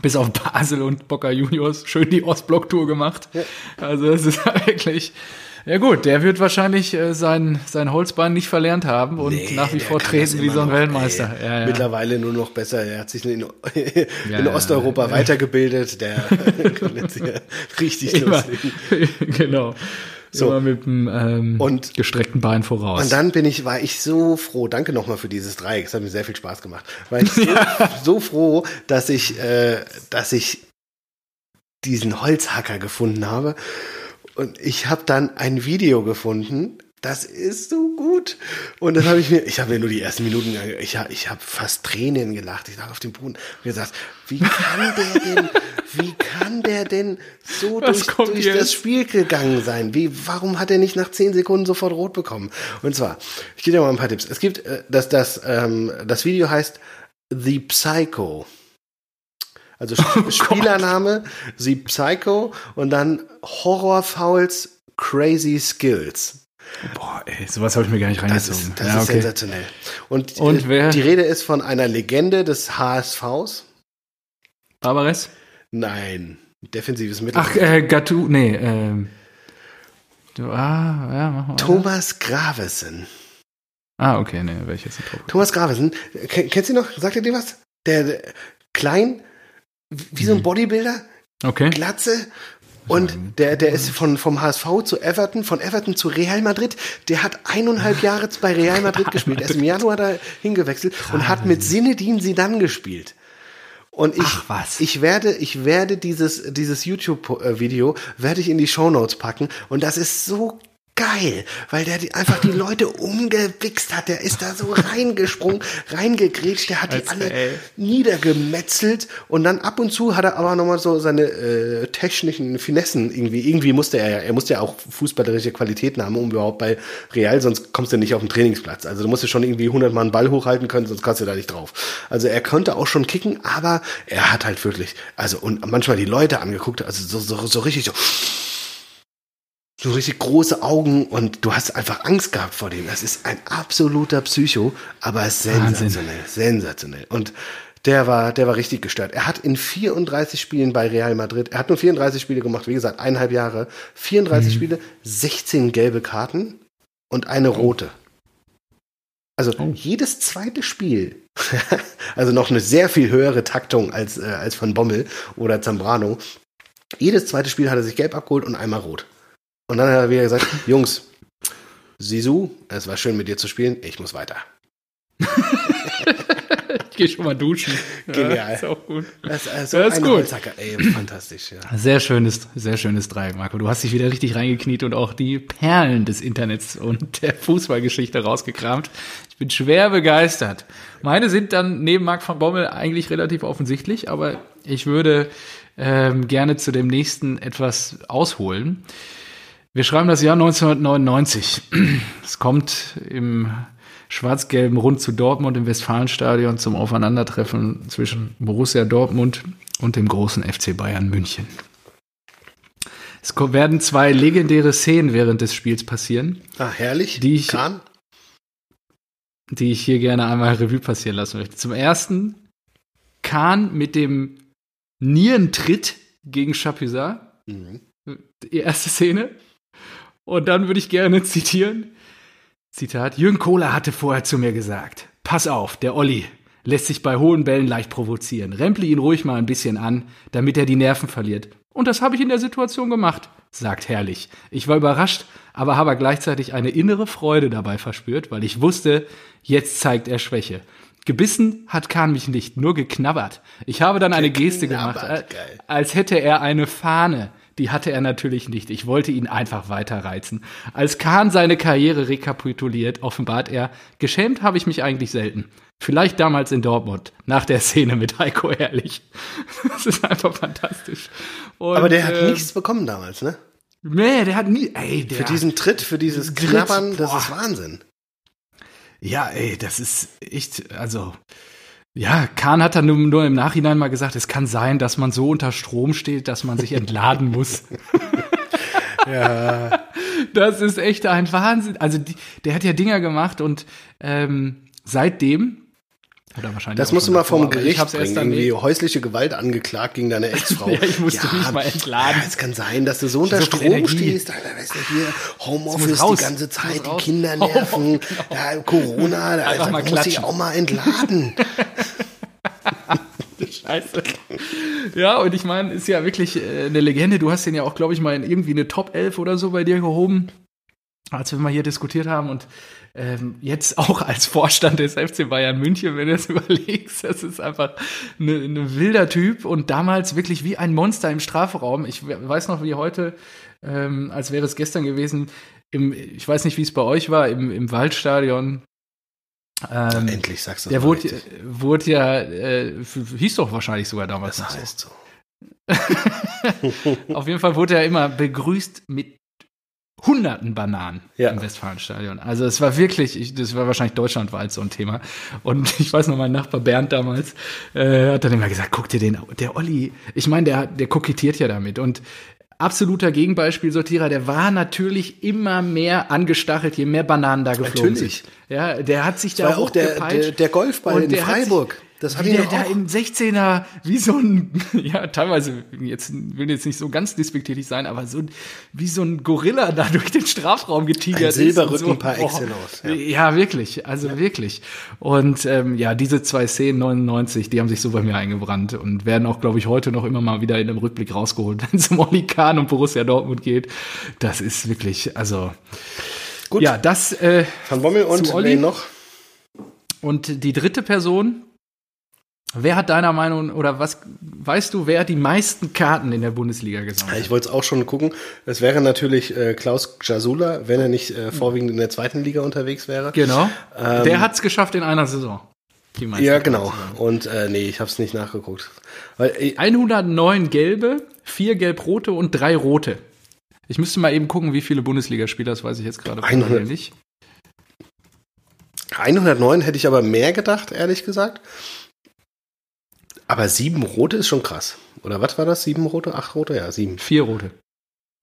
bis auf Basel und Boca Juniors schön die Ostblock-Tour gemacht. Ja. Also das ist wirklich ja gut, der wird wahrscheinlich äh, sein, sein Holzbein nicht verlernt haben und nee, nach wie vor treten wie so ein Weltmeister. Ja, ja. Mittlerweile nur noch besser. Er hat sich in, in Osteuropa weitergebildet. Der kann jetzt hier richtig Immer, loslegen. genau. So. Immer mit dem ähm, und, gestreckten Bein voraus. Und dann bin ich, war ich so froh, danke nochmal für dieses Dreieck, es hat mir sehr viel Spaß gemacht. War ich so, so froh, dass ich, äh, dass ich diesen Holzhacker gefunden habe und ich habe dann ein Video gefunden, das ist so gut. Und dann habe ich mir, ich habe mir nur die ersten Minuten, ich habe ich hab fast Tränen gelacht. Ich lag auf dem Boden und gesagt, wie kann der denn, wie kann der denn so durch, durch das Spiel gegangen sein? Wie, warum hat er nicht nach zehn Sekunden sofort rot bekommen? Und zwar, ich gebe dir mal ein paar Tipps. Es gibt, äh, das, das, ähm, das Video heißt The Psycho. Also oh Spielername, The Psycho und dann Horror Fouls Crazy Skills. Boah, ey, sowas habe ich mir gar nicht reingezogen. Das ist, das ja, ist okay. sensationell. Und, und wer? die Rede ist von einer Legende des HSVs. Barbares? Nein, defensives Mittelfeld. Ach, äh, Gattu, nee, ähm. Du, ah, ja, mach mal. Thomas Gravesen. Ah, okay, nee, drauf. Thomas Gravesen, kennst du noch? Sagt er dir was? Der, der klein, wie so ein. Bodybuilder. Okay. Glatze. Und der, der ist von, vom HSV zu Everton, von Everton zu Real Madrid. Der hat eineinhalb Jahre bei Real Madrid gespielt. Er ist im Januar da hingewechselt und hat mit Sinedin Sidan gespielt. Und ich, ich werde, ich werde dieses, dieses YouTube-Video werde ich in die Show Notes packen. Und das ist so geil, weil der die, einfach die Leute umgewichst hat. Der ist da so reingesprungen, reingegrätscht, der hat die alle ey. niedergemetzelt und dann ab und zu hat er aber nochmal so seine äh, technischen Finessen irgendwie. Irgendwie musste er ja, er musste ja auch fußballerische Qualitäten haben, um überhaupt bei Real, sonst kommst du nicht auf den Trainingsplatz. Also du musst ja schon irgendwie 100 Mal einen Ball hochhalten können, sonst kannst du da nicht drauf. Also er konnte auch schon kicken, aber er hat halt wirklich, also und manchmal die Leute angeguckt, also so, so, so richtig so so richtig große Augen und du hast einfach Angst gehabt vor dem. Das ist ein absoluter Psycho, aber sensationell, Wahnsinn. sensationell. Und der war, der war richtig gestört. Er hat in 34 Spielen bei Real Madrid, er hat nur 34 Spiele gemacht, wie gesagt, eineinhalb Jahre, 34 mhm. Spiele, 16 gelbe Karten und eine oh. rote. Also oh. jedes zweite Spiel, also noch eine sehr viel höhere Taktung als, äh, als von Bommel oder Zambrano. Jedes zweite Spiel hat er sich gelb abgeholt und einmal rot. Und dann hat er wieder gesagt, Jungs, Sisu, es war schön mit dir zu spielen, ich muss weiter. ich gehe schon mal duschen. Genial. Ja, ist auch gut. Das, äh, so das ist gut. Ey, fantastisch. Ja. Sehr schönes, sehr schönes Dreieck, Marco. Du hast dich wieder richtig reingekniet und auch die Perlen des Internets und der Fußballgeschichte rausgekramt. Ich bin schwer begeistert. Meine sind dann neben Marc van Bommel eigentlich relativ offensichtlich, aber ich würde ähm, gerne zu dem nächsten etwas ausholen. Wir schreiben das Jahr 1999. Es kommt im schwarz-gelben Rund zu Dortmund im Westfalenstadion zum Aufeinandertreffen zwischen Borussia Dortmund und dem großen FC Bayern München. Es werden zwei legendäre Szenen während des Spiels passieren. Ah, herrlich. Die ich, Kahn? die ich hier gerne einmal Revue passieren lassen möchte. Zum ersten Kahn mit dem Nierentritt gegen Chapuisat. Mhm. Die erste Szene. Und dann würde ich gerne zitieren. Zitat, Jürgen Kohler hatte vorher zu mir gesagt, pass auf, der Olli lässt sich bei hohen Bällen leicht provozieren. Rempli ihn ruhig mal ein bisschen an, damit er die Nerven verliert. Und das habe ich in der Situation gemacht, sagt Herrlich. Ich war überrascht, aber habe gleichzeitig eine innere Freude dabei verspürt, weil ich wusste, jetzt zeigt er Schwäche. Gebissen hat Kahn mich nicht, nur geknabbert. Ich habe dann eine Geste gemacht, als hätte er eine Fahne die hatte er natürlich nicht. Ich wollte ihn einfach weiterreizen. Als Kahn seine Karriere rekapituliert, offenbart er, geschämt habe ich mich eigentlich selten. Vielleicht damals in Dortmund, nach der Szene mit Heiko Ehrlich. Das ist einfach fantastisch. Und, Aber der hat äh, nichts bekommen damals, ne? Nee, der hat nie. Ey, der für diesen Tritt, für dieses Tritt, Knabbern, das ist Wahnsinn. Ja, ey, das ist echt, also. Ja, Kahn hat dann nur, nur, im Nachhinein mal gesagt, es kann sein, dass man so unter Strom steht, dass man sich entladen muss. ja. Das ist echt ein Wahnsinn. Also die, der hat ja Dinger gemacht und ähm, seitdem oder wahrscheinlich das musst du mal vom Gericht bringen, irgendwie häusliche Gewalt angeklagt gegen deine Ex-Frau. ja, ich musste ja, mich mal entladen. Ja, es kann sein, dass du so unter so Strom stehst, Alter, weißt du, hier Homeoffice die ganze Zeit, die Kinder nerven, oh, ja, Corona, da also, muss ich auch mal entladen. Scheiße. Ja, und ich meine, ist ja wirklich äh, eine Legende. Du hast den ja auch, glaube ich, mal in irgendwie eine Top 11 oder so bei dir gehoben, als wir mal hier diskutiert haben. Und ähm, jetzt auch als Vorstand des FC Bayern München, wenn du es überlegst, das ist einfach ein ne wilder Typ und damals wirklich wie ein Monster im Strafraum. Ich weiß noch wie heute, ähm, als wäre es gestern gewesen, im, ich weiß nicht, wie es bei euch war, im, im Waldstadion. Ähm, Endlich sagst du Der wurde, wurde ja, äh, hieß doch wahrscheinlich sogar damals. Das heißt so. Auf jeden Fall wurde er immer begrüßt mit hunderten Bananen ja. im Westfalenstadion. Also es war wirklich, ich, das war wahrscheinlich deutschlandweit so ein Thema. Und ich weiß noch, mein Nachbar Bernd damals äh, hat dann immer gesagt, guck dir den, der Olli, ich meine, der, der kokettiert ja damit. Und absoluter Gegenbeispiel-Sortierer, der war natürlich immer mehr angestachelt, je mehr Bananen da geflogen natürlich. sind. Ja, der hat sich das da war auch der, der, der Golfball in Freiburg. Das hat wie der da im 16er, wie so ein, ja, teilweise, jetzt will jetzt nicht so ganz despektierlich sein, aber so wie so ein Gorilla da durch den Strafraum getigert ein Silberrücken ist. So, par excellence. Ja. ja, wirklich, also ja. wirklich. Und ähm, ja, diese zwei Szenen 99, die haben sich so bei mir eingebrannt und werden auch, glaube ich, heute noch immer mal wieder in einem Rückblick rausgeholt, wenn es um Oli Kahn und Borussia Dortmund geht. Das ist wirklich, also Gut. Ja, das äh, Van Bommel und Olli noch. Und die dritte Person, Wer hat deiner Meinung oder was weißt du, wer die meisten Karten in der Bundesliga gesammelt hat? Ich wollte es auch schon gucken. Es wäre natürlich äh, Klaus Jasula, wenn er nicht äh, vorwiegend in der zweiten Liga unterwegs wäre. Genau. Ähm, der hat es geschafft in einer Saison. ja, genau. Und äh, nee, ich habe es nicht nachgeguckt. Weil, äh, 109 gelbe, vier gelb-rote und drei rote. Ich müsste mal eben gucken, wie viele Bundesligaspieler, das weiß ich jetzt gerade nicht. 109 hätte ich aber mehr gedacht, ehrlich gesagt. Aber sieben rote ist schon krass. Oder was war das? Sieben rote? Acht rote? Ja, sieben. Vier rote.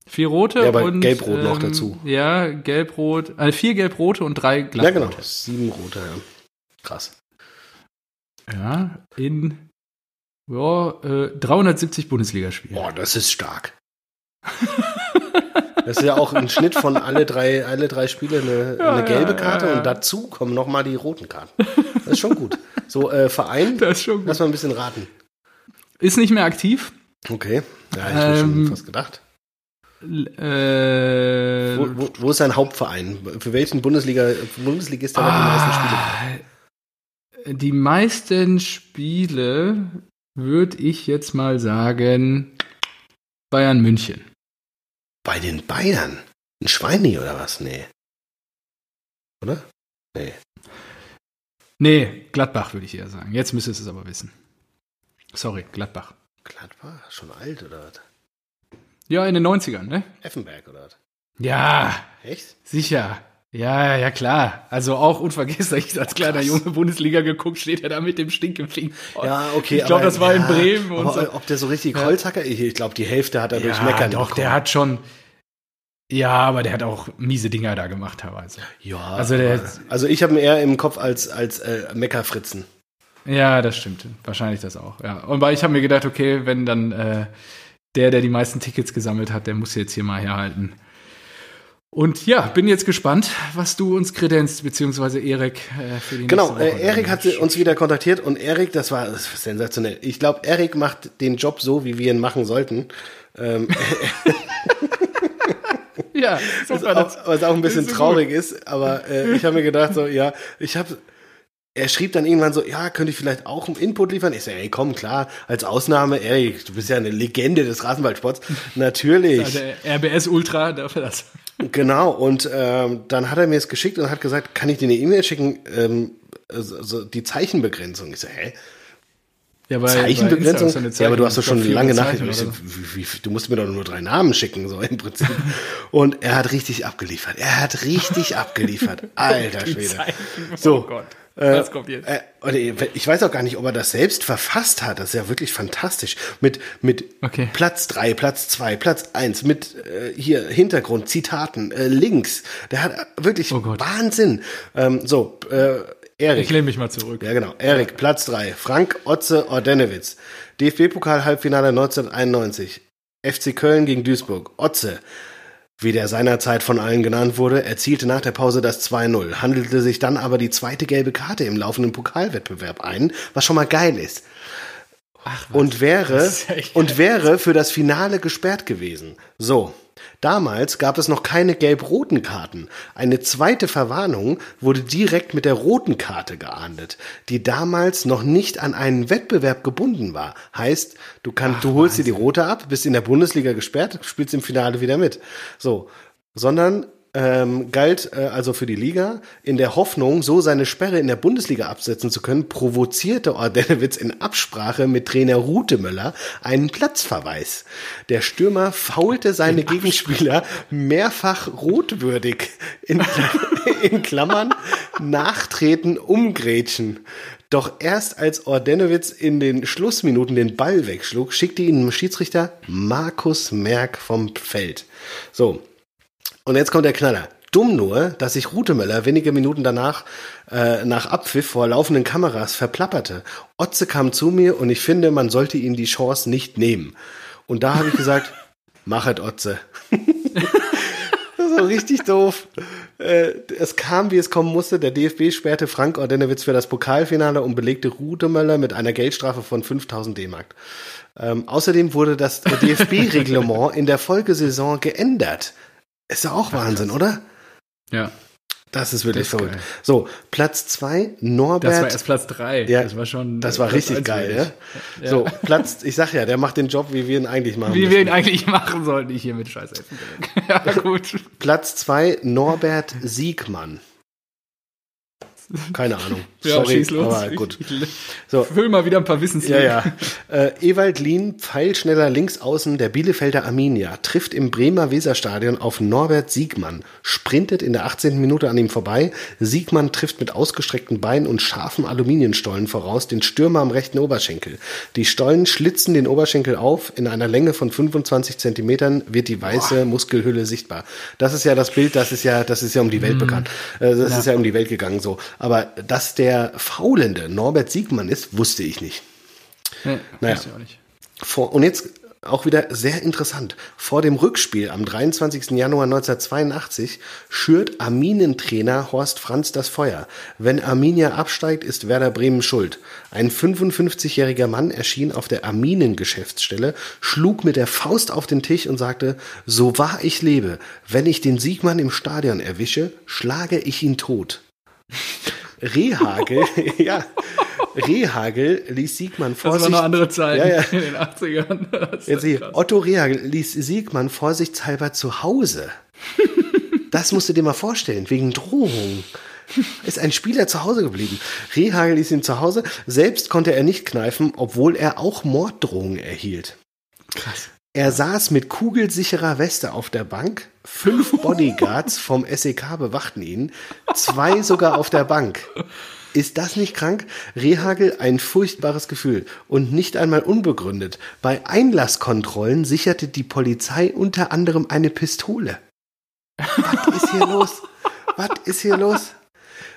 Vier rote ja, aber und gelb-rot ähm, noch dazu. Ja, gelb-rot, also vier gelb-rote und drei glattrote. Ja, genau. Sieben rote, ja. Krass. Ja, in ja, äh, 370 Bundesligaspielen. Boah, das ist stark. das ist ja auch ein Schnitt von alle drei, alle drei Spiele eine, ja, eine gelbe Karte ja, ja, und dazu kommen nochmal die roten Karten. Das ist schon gut. So, äh, Verein, das ist schon gut. lass mal ein bisschen raten. Ist nicht mehr aktiv. Okay, ja, ich ähm, schon fast gedacht. Äh, wo, wo, wo, ist sein Hauptverein? Für welchen Bundesliga, Bundesligist hat er ah, die meisten Spiele? Die meisten Spiele würde ich jetzt mal sagen Bayern München. Bei den Bayern? Ein Schweini oder was? Nee. Oder? Nee. Nee, Gladbach würde ich eher sagen. Jetzt müsstest du es aber wissen. Sorry, Gladbach. Gladbach? Schon alt oder was? Ja, in den 90ern, ne? Effenberg oder was? Ja. Echt? Sicher. Ja, ja, klar. Also auch unvergesslich, ich als kleiner Junge Bundesliga geguckt, steht er da mit dem Stinkefing. Ja, okay. Ich glaube, das war ja, in Bremen. Und so. Ob der so richtig Holzhacker? Ich, ich glaube, die Hälfte hat er ja, durch Meckern Doch, bekommen. der hat schon, ja, aber der hat auch miese Dinger da gemacht teilweise. Ja. Also, der, also ich habe ihn eher im Kopf als, als äh, Meckerfritzen. Ja, das stimmt. Wahrscheinlich das auch. Ja. Und weil ich habe mir gedacht, okay, wenn dann äh, der, der die meisten Tickets gesammelt hat, der muss jetzt hier mal herhalten. Und ja, bin jetzt gespannt, was du uns kredenzt, beziehungsweise Erik äh, für die Genau, äh, Erik hat uns wieder kontaktiert und Erik, das war, das war sensationell. Ich glaube, Erik macht den Job so, wie wir ihn machen sollten. Ähm, Ja, super. Was auch, was auch ein bisschen so traurig gut. ist, aber äh, ich habe mir gedacht, so, ja, ich habe er schrieb dann irgendwann so, ja, könnte ich vielleicht auch einen Input liefern? Ich so, ey, komm, klar, als Ausnahme, ey, du bist ja eine Legende des Rasenballsports. Natürlich. Der RBS Ultra dafür das. Genau, und ähm, dann hat er mir es geschickt und hat gesagt, kann ich dir eine E-Mail schicken, ähm, also die Zeichenbegrenzung. Ich so, hä? Ja, bei, Zeichenbegrenzung? Bei ja, aber du hast doch schon lange Nachrichten. So. Du musst mir doch nur drei Namen schicken, so im Prinzip. Und er hat richtig abgeliefert. Er hat richtig abgeliefert. Alter Schwede. So. Oh Gott. Äh, Was kommt jetzt? Äh, ich weiß auch gar nicht, ob er das selbst verfasst hat. Das ist ja wirklich fantastisch. Mit, mit okay. Platz drei, Platz zwei, Platz eins, mit äh, hier Hintergrund, Zitaten, äh, Links. Der hat wirklich oh Wahnsinn. Ähm, so, äh, Erik. Ich lehne mich mal zurück. Ja, genau. Erik, Platz drei. Frank Otze Ordenewitz. DFB-Pokal-Halbfinale 1991. FC Köln gegen Duisburg. Otze wie der seinerzeit von allen genannt wurde, erzielte nach der Pause das 2-0, handelte sich dann aber die zweite gelbe Karte im laufenden Pokalwettbewerb ein, was schon mal geil ist. Ach, und wäre und wäre für das Finale gesperrt gewesen. So, Damals gab es noch keine gelb-roten Karten. Eine zweite Verwarnung wurde direkt mit der roten Karte geahndet, die damals noch nicht an einen Wettbewerb gebunden war. Heißt, du kannst, Ach, du holst Wahnsinn. dir die rote ab, bist in der Bundesliga gesperrt, spielst im Finale wieder mit. So, sondern ähm, galt äh, also für die Liga in der Hoffnung, so seine Sperre in der Bundesliga absetzen zu können, provozierte Ordenewitz in Absprache mit Trainer Rutemöller einen Platzverweis. Der Stürmer faulte seine Gegenspieler mehrfach rotwürdig in, in Klammern nachtreten, umgrätschen. Doch erst als Ordenowitz in den Schlussminuten den Ball wegschlug, schickte ihn Schiedsrichter Markus Merck vom Feld. So, und jetzt kommt der Knaller. Dumm nur, dass sich Rutemöller wenige Minuten danach äh, nach Abpfiff vor laufenden Kameras verplapperte. Otze kam zu mir und ich finde, man sollte ihm die Chance nicht nehmen. Und da habe ich gesagt, machet Otze. das war richtig doof. Äh, es kam, wie es kommen musste. Der DFB sperrte Frank Ordenewitz für das Pokalfinale und belegte Rutemöller mit einer Geldstrafe von 5000 D-Mark. Ähm, außerdem wurde das DFB-Reglement in der Folgesaison geändert. Ist ja auch Wahnsinn, oder? Ja. Das ist wirklich das ist verrückt. Geil. So, Platz zwei Norbert. Das war erst Platz drei. Ja, das war schon. Das war richtig geil, ja? ja? So, Platz, ich sag ja, der macht den Job, wie wir ihn eigentlich machen. Wie müssen. wir ihn eigentlich machen sollten, ich hier mit Scheiß Ja, gut. Platz zwei Norbert Siegmann. Keine Ahnung. Ja, Sorry, schieß los. aber gut. So. Füll mal wieder ein paar Wissenslücken. Ja, ja. Äh, Ewald Lien, Pfeilschneller Linksaußen der Bielefelder Arminia, trifft im Bremer Weserstadion auf Norbert Siegmann, sprintet in der 18. Minute an ihm vorbei. Siegmann trifft mit ausgestreckten Beinen und scharfen Aluminienstollen voraus den Stürmer am rechten Oberschenkel. Die Stollen schlitzen den Oberschenkel auf. In einer Länge von 25 Zentimetern wird die weiße Boah. Muskelhülle sichtbar. Das ist ja das Bild, das ist ja, das ist ja um die Welt mhm. bekannt. Äh, das ja. ist ja um die Welt gegangen so. Aber dass der faulende Norbert Siegmann ist, wusste ich nicht. Nee, naja. ich auch nicht. Vor, und jetzt auch wieder sehr interessant. Vor dem Rückspiel am 23. Januar 1982 schürt Arminentrainer Horst Franz das Feuer. Wenn Arminia absteigt, ist Werder Bremen schuld. Ein 55-jähriger Mann erschien auf der Arminen-Geschäftsstelle, schlug mit der Faust auf den Tisch und sagte, so wahr ich lebe, wenn ich den Siegmann im Stadion erwische, schlage ich ihn tot. Rehagel, ja, Rehagel ließ Siegmann vorsichtshalber. Das war eine andere Zeit ja, ja. in den 80ern. Jetzt hier, Otto Rehagel ließ Siegmann vorsichtshalber zu Hause. Das musst du dir mal vorstellen, wegen Drohung. Ist ein Spieler zu Hause geblieben. Rehagel ließ ihn zu Hause. Selbst konnte er nicht kneifen, obwohl er auch Morddrohungen erhielt. Krass. Er saß mit kugelsicherer Weste auf der Bank, fünf Bodyguards vom SEK bewachten ihn, zwei sogar auf der Bank. Ist das nicht krank? Rehagel ein furchtbares Gefühl und nicht einmal unbegründet. Bei Einlasskontrollen sicherte die Polizei unter anderem eine Pistole. Was ist hier los? Was ist hier los?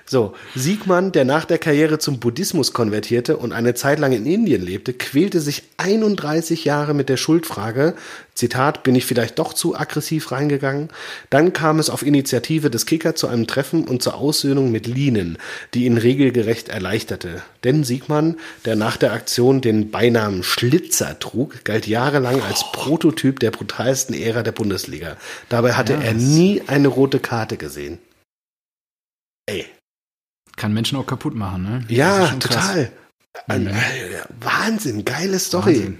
So, Siegmann, der nach der Karriere zum Buddhismus konvertierte und eine Zeit lang in Indien lebte, quälte sich 31 Jahre mit der Schuldfrage, Zitat, bin ich vielleicht doch zu aggressiv reingegangen? Dann kam es auf Initiative des Kicker zu einem Treffen und zur Aussöhnung mit Linen, die ihn regelgerecht erleichterte. Denn Siegmann, der nach der Aktion den Beinamen Schlitzer trug, galt jahrelang als Prototyp der brutalsten Ära der Bundesliga. Dabei hatte ja, er nie eine rote Karte gesehen. Ey, kann Menschen auch kaputt machen, ne? Ja, total. Ein, mhm. Wahnsinn, geile Story. Wahnsinn.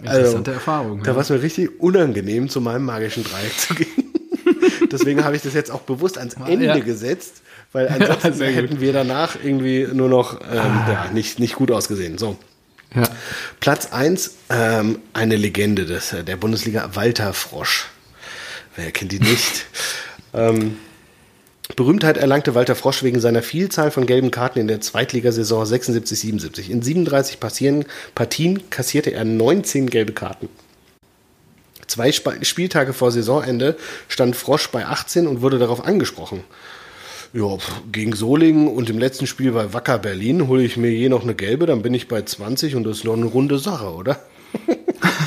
Interessante also, Erfahrung. Da ja. war es mir richtig unangenehm, zu meinem magischen Dreieck zu gehen. Deswegen habe ich das jetzt auch bewusst ans Ende ja. gesetzt, weil ansonsten ja, hätten wir danach irgendwie nur noch ähm, ah. nicht, nicht gut ausgesehen. So. Platz 1, ähm, eine Legende des, äh, der Bundesliga, Walter Frosch. Wer kennt ihn nicht? ähm, Berühmtheit erlangte Walter Frosch wegen seiner Vielzahl von gelben Karten in der Zweitligasaison 76-77. In 37 Partien, kassierte er 19 gelbe Karten. Zwei Spieltage vor Saisonende stand Frosch bei 18 und wurde darauf angesprochen. Ja, gegen Solingen und im letzten Spiel bei Wacker Berlin hole ich mir je noch eine gelbe, dann bin ich bei 20 und das ist noch eine runde Sache, oder?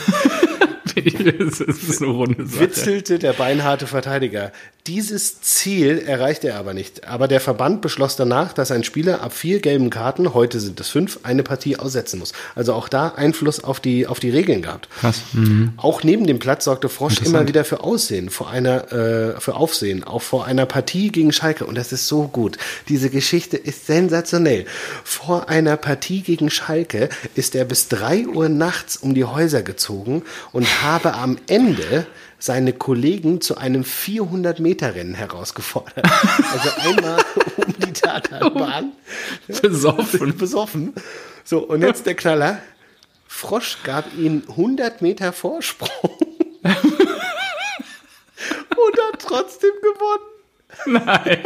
das ist eine runde Sache. Witzelte der beinharte Verteidiger. Dieses Ziel erreichte er aber nicht. Aber der Verband beschloss danach, dass ein Spieler ab vier gelben Karten, heute sind es fünf, eine Partie aussetzen muss. Also auch da Einfluss auf die, auf die Regeln gehabt. Krass. Mhm. Auch neben dem Platz sorgte Frosch immer wieder für Aussehen, vor einer, äh, für Aufsehen, auch vor einer Partie gegen Schalke. Und das ist so gut. Diese Geschichte ist sensationell. Vor einer Partie gegen Schalke ist er bis drei Uhr nachts um die Häuser gezogen und habe am Ende seine Kollegen zu einem 400-Meter-Rennen herausgefordert. Also einmal um die Tatanbahn. Besoffen. Besoffen. So, und jetzt der Knaller. Frosch gab ihm 100 Meter Vorsprung. und hat trotzdem gewonnen. Nein.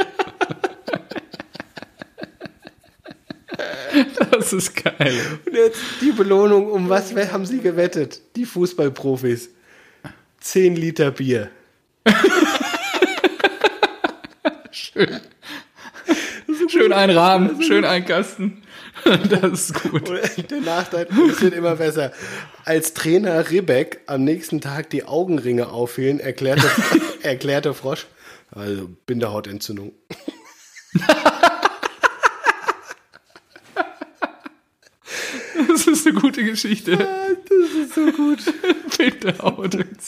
Das ist geil. Und jetzt die Belohnung, um was haben sie gewettet? Die Fußballprofis. 10 Liter Bier. schön. Schön ein Rahmen, schön ein Kasten. Das ist gut. Und der Nachteil, es wird immer besser. Als Trainer Ribbeck am nächsten Tag die Augenringe auffielen, erklärte, erklärte Frosch, also Binderhautentzündung. Das ist eine gute Geschichte. Ah, das ist so gut.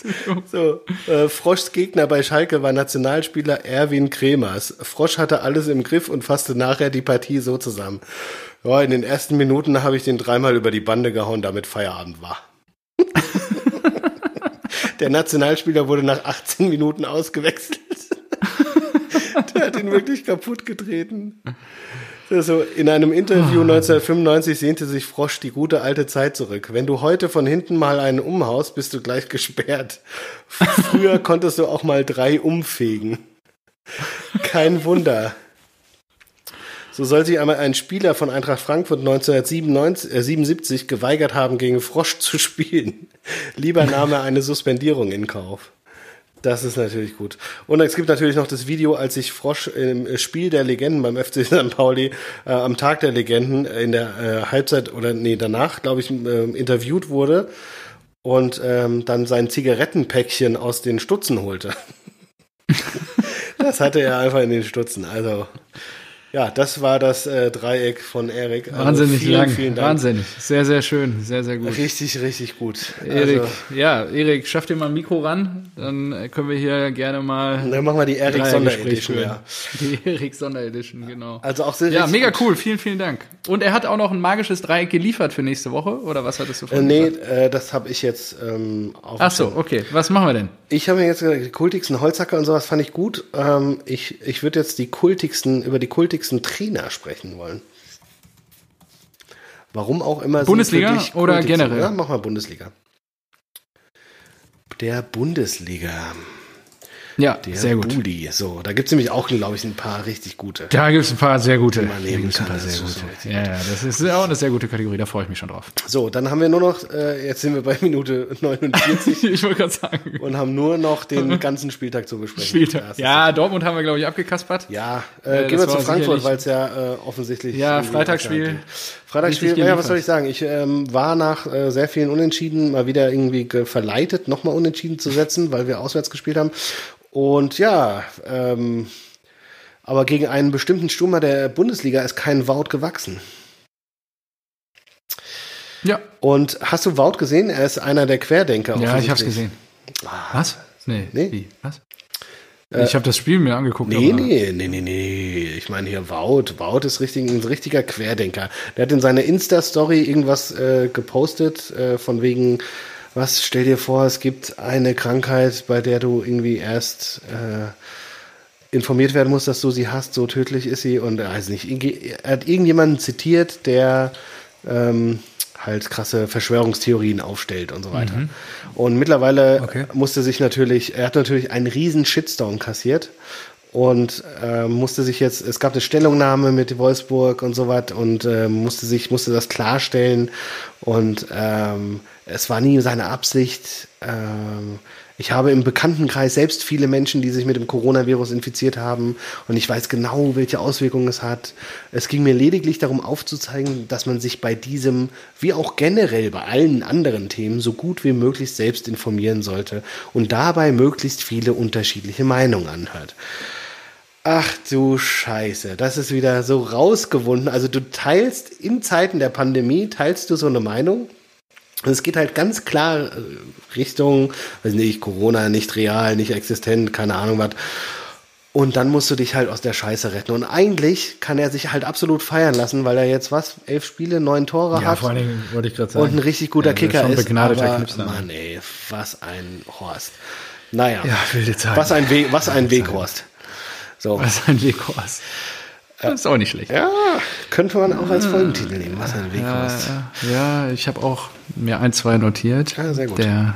so, äh, Froschs Gegner bei Schalke war Nationalspieler Erwin Kremers. Frosch hatte alles im Griff und fasste nachher die Partie so zusammen. Ja, in den ersten Minuten habe ich den dreimal über die Bande gehauen, damit Feierabend war. Der Nationalspieler wurde nach 18 Minuten ausgewechselt. Der hat ihn wirklich kaputt getreten. So, in einem Interview 1995 ah. sehnte sich Frosch die gute alte Zeit zurück. Wenn du heute von hinten mal einen umhaust, bist du gleich gesperrt. Früher konntest du auch mal drei umfegen. Kein Wunder. So soll sich einmal ein Spieler von Eintracht Frankfurt 1977 äh, geweigert haben, gegen Frosch zu spielen. Lieber nahm er eine Suspendierung in Kauf. Das ist natürlich gut. Und es gibt natürlich noch das Video, als sich Frosch im Spiel der Legenden beim FC St. Pauli äh, am Tag der Legenden in der äh, Halbzeit oder nee, danach, glaube ich, äh, interviewt wurde und ähm, dann sein Zigarettenpäckchen aus den Stutzen holte. das hatte er einfach in den Stutzen. Also ja, das war das äh, Dreieck von Erik. Also Wahnsinnig vielen, lang. Vielen Dank. Wahnsinnig. Sehr, sehr schön. Sehr, sehr gut. Richtig, richtig gut. Erik, also, ja, Erik, schaff dir mal ein Mikro ran. Dann können wir hier gerne mal. Dann machen wir die Erik Sonderedition. Ja. Die Erik Sonderedition, genau. Also auch sehr Ja, mega gut. cool. Vielen, vielen Dank. Und er hat auch noch ein magisches Dreieck geliefert für nächste Woche. Oder was hattest du vorhin äh, Nee, äh, das habe ich jetzt ähm, auf. Ach so, okay. Was machen wir denn? Ich habe mir jetzt gesagt, die kultigsten Holzhacker und sowas fand ich gut. Ähm, ich ich würde jetzt die kultigsten, über die kultigsten Trainer sprechen wollen. Warum auch immer. Bundesliga oder generell? Ja, mach mal Bundesliga. Der Bundesliga. Ja, der sehr gut. Budi. So, da gibt es nämlich auch, glaube ich, ein paar richtig gute. Da gibt es ein paar sehr gute. Man nehmen kann. Ein paar sehr gute. Ja, ja, das ist auch eine sehr gute Kategorie, da freue ich mich schon drauf. So, dann haben wir nur noch, äh, jetzt sind wir bei Minute 49. ich wollte gerade sagen. Und haben nur noch den ganzen Spieltag zu besprechen. Spieltag. Ja, Dortmund haben wir, glaube ich, abgekaspert. Ja, äh, äh, gehen wir zu Frankfurt, weil es ja äh, offensichtlich. Ja, Freitagsspiel. Freitagsspiel, ja, was soll ich sagen? Ich ähm, war nach äh, sehr vielen Unentschieden mal wieder irgendwie verleitet, nochmal Unentschieden zu setzen, weil wir auswärts gespielt haben. Und ja, ähm, aber gegen einen bestimmten Stürmer der Bundesliga ist kein Wout gewachsen. Ja. Und hast du Wout gesehen? Er ist einer der Querdenker. Ja, ich hab's gesehen. Ah. Was? Nee. nee. Wie? Was? Äh, ich habe das Spiel mir angeguckt. Nee, nee, nee, nee, nee. Ich meine hier Wout. Wout ist richtig, ein richtiger Querdenker. Der hat in seiner Insta-Story irgendwas äh, gepostet, äh, von wegen, was, stell dir vor, es gibt eine Krankheit, bei der du irgendwie erst äh, informiert werden musst, dass du sie hast, so tödlich ist sie und er weiß nicht, er hat irgendjemanden zitiert, der ähm, halt krasse Verschwörungstheorien aufstellt und so weiter. Mhm. Und mittlerweile okay. musste sich natürlich, er hat natürlich einen riesen Shitstorm kassiert und äh, musste sich jetzt, es gab eine Stellungnahme mit Wolfsburg und so was und äh, musste sich, musste das klarstellen und ähm, es war nie seine Absicht, ähm, ich habe im Bekanntenkreis selbst viele Menschen, die sich mit dem Coronavirus infiziert haben und ich weiß genau, welche Auswirkungen es hat. Es ging mir lediglich darum aufzuzeigen, dass man sich bei diesem, wie auch generell bei allen anderen Themen, so gut wie möglich selbst informieren sollte und dabei möglichst viele unterschiedliche Meinungen anhört. Ach du Scheiße, das ist wieder so rausgewunden. Also du teilst in Zeiten der Pandemie, teilst du so eine Meinung es geht halt ganz klar äh, Richtung, weiß nicht, Corona nicht real, nicht existent, keine Ahnung was. Und dann musst du dich halt aus der Scheiße retten. Und eigentlich kann er sich halt absolut feiern lassen, weil er jetzt was, elf Spiele, neun Tore ja, hat. vor allen Dingen wollte ich gerade sagen. Und ein richtig guter ja, Kicker ist. Aber, Knipser. Mann, ey, was ein Horst. Naja. Ja, wilde Zeit. Was ein, We was ein Weghorst. So. Was ein Weghorst. Das ist auch nicht schlecht. Ja, könnte man auch als Folgentitel nehmen, was ein Weghorst. Ja, ich habe auch mir ein, zwei notiert. Ja, sehr gut. Der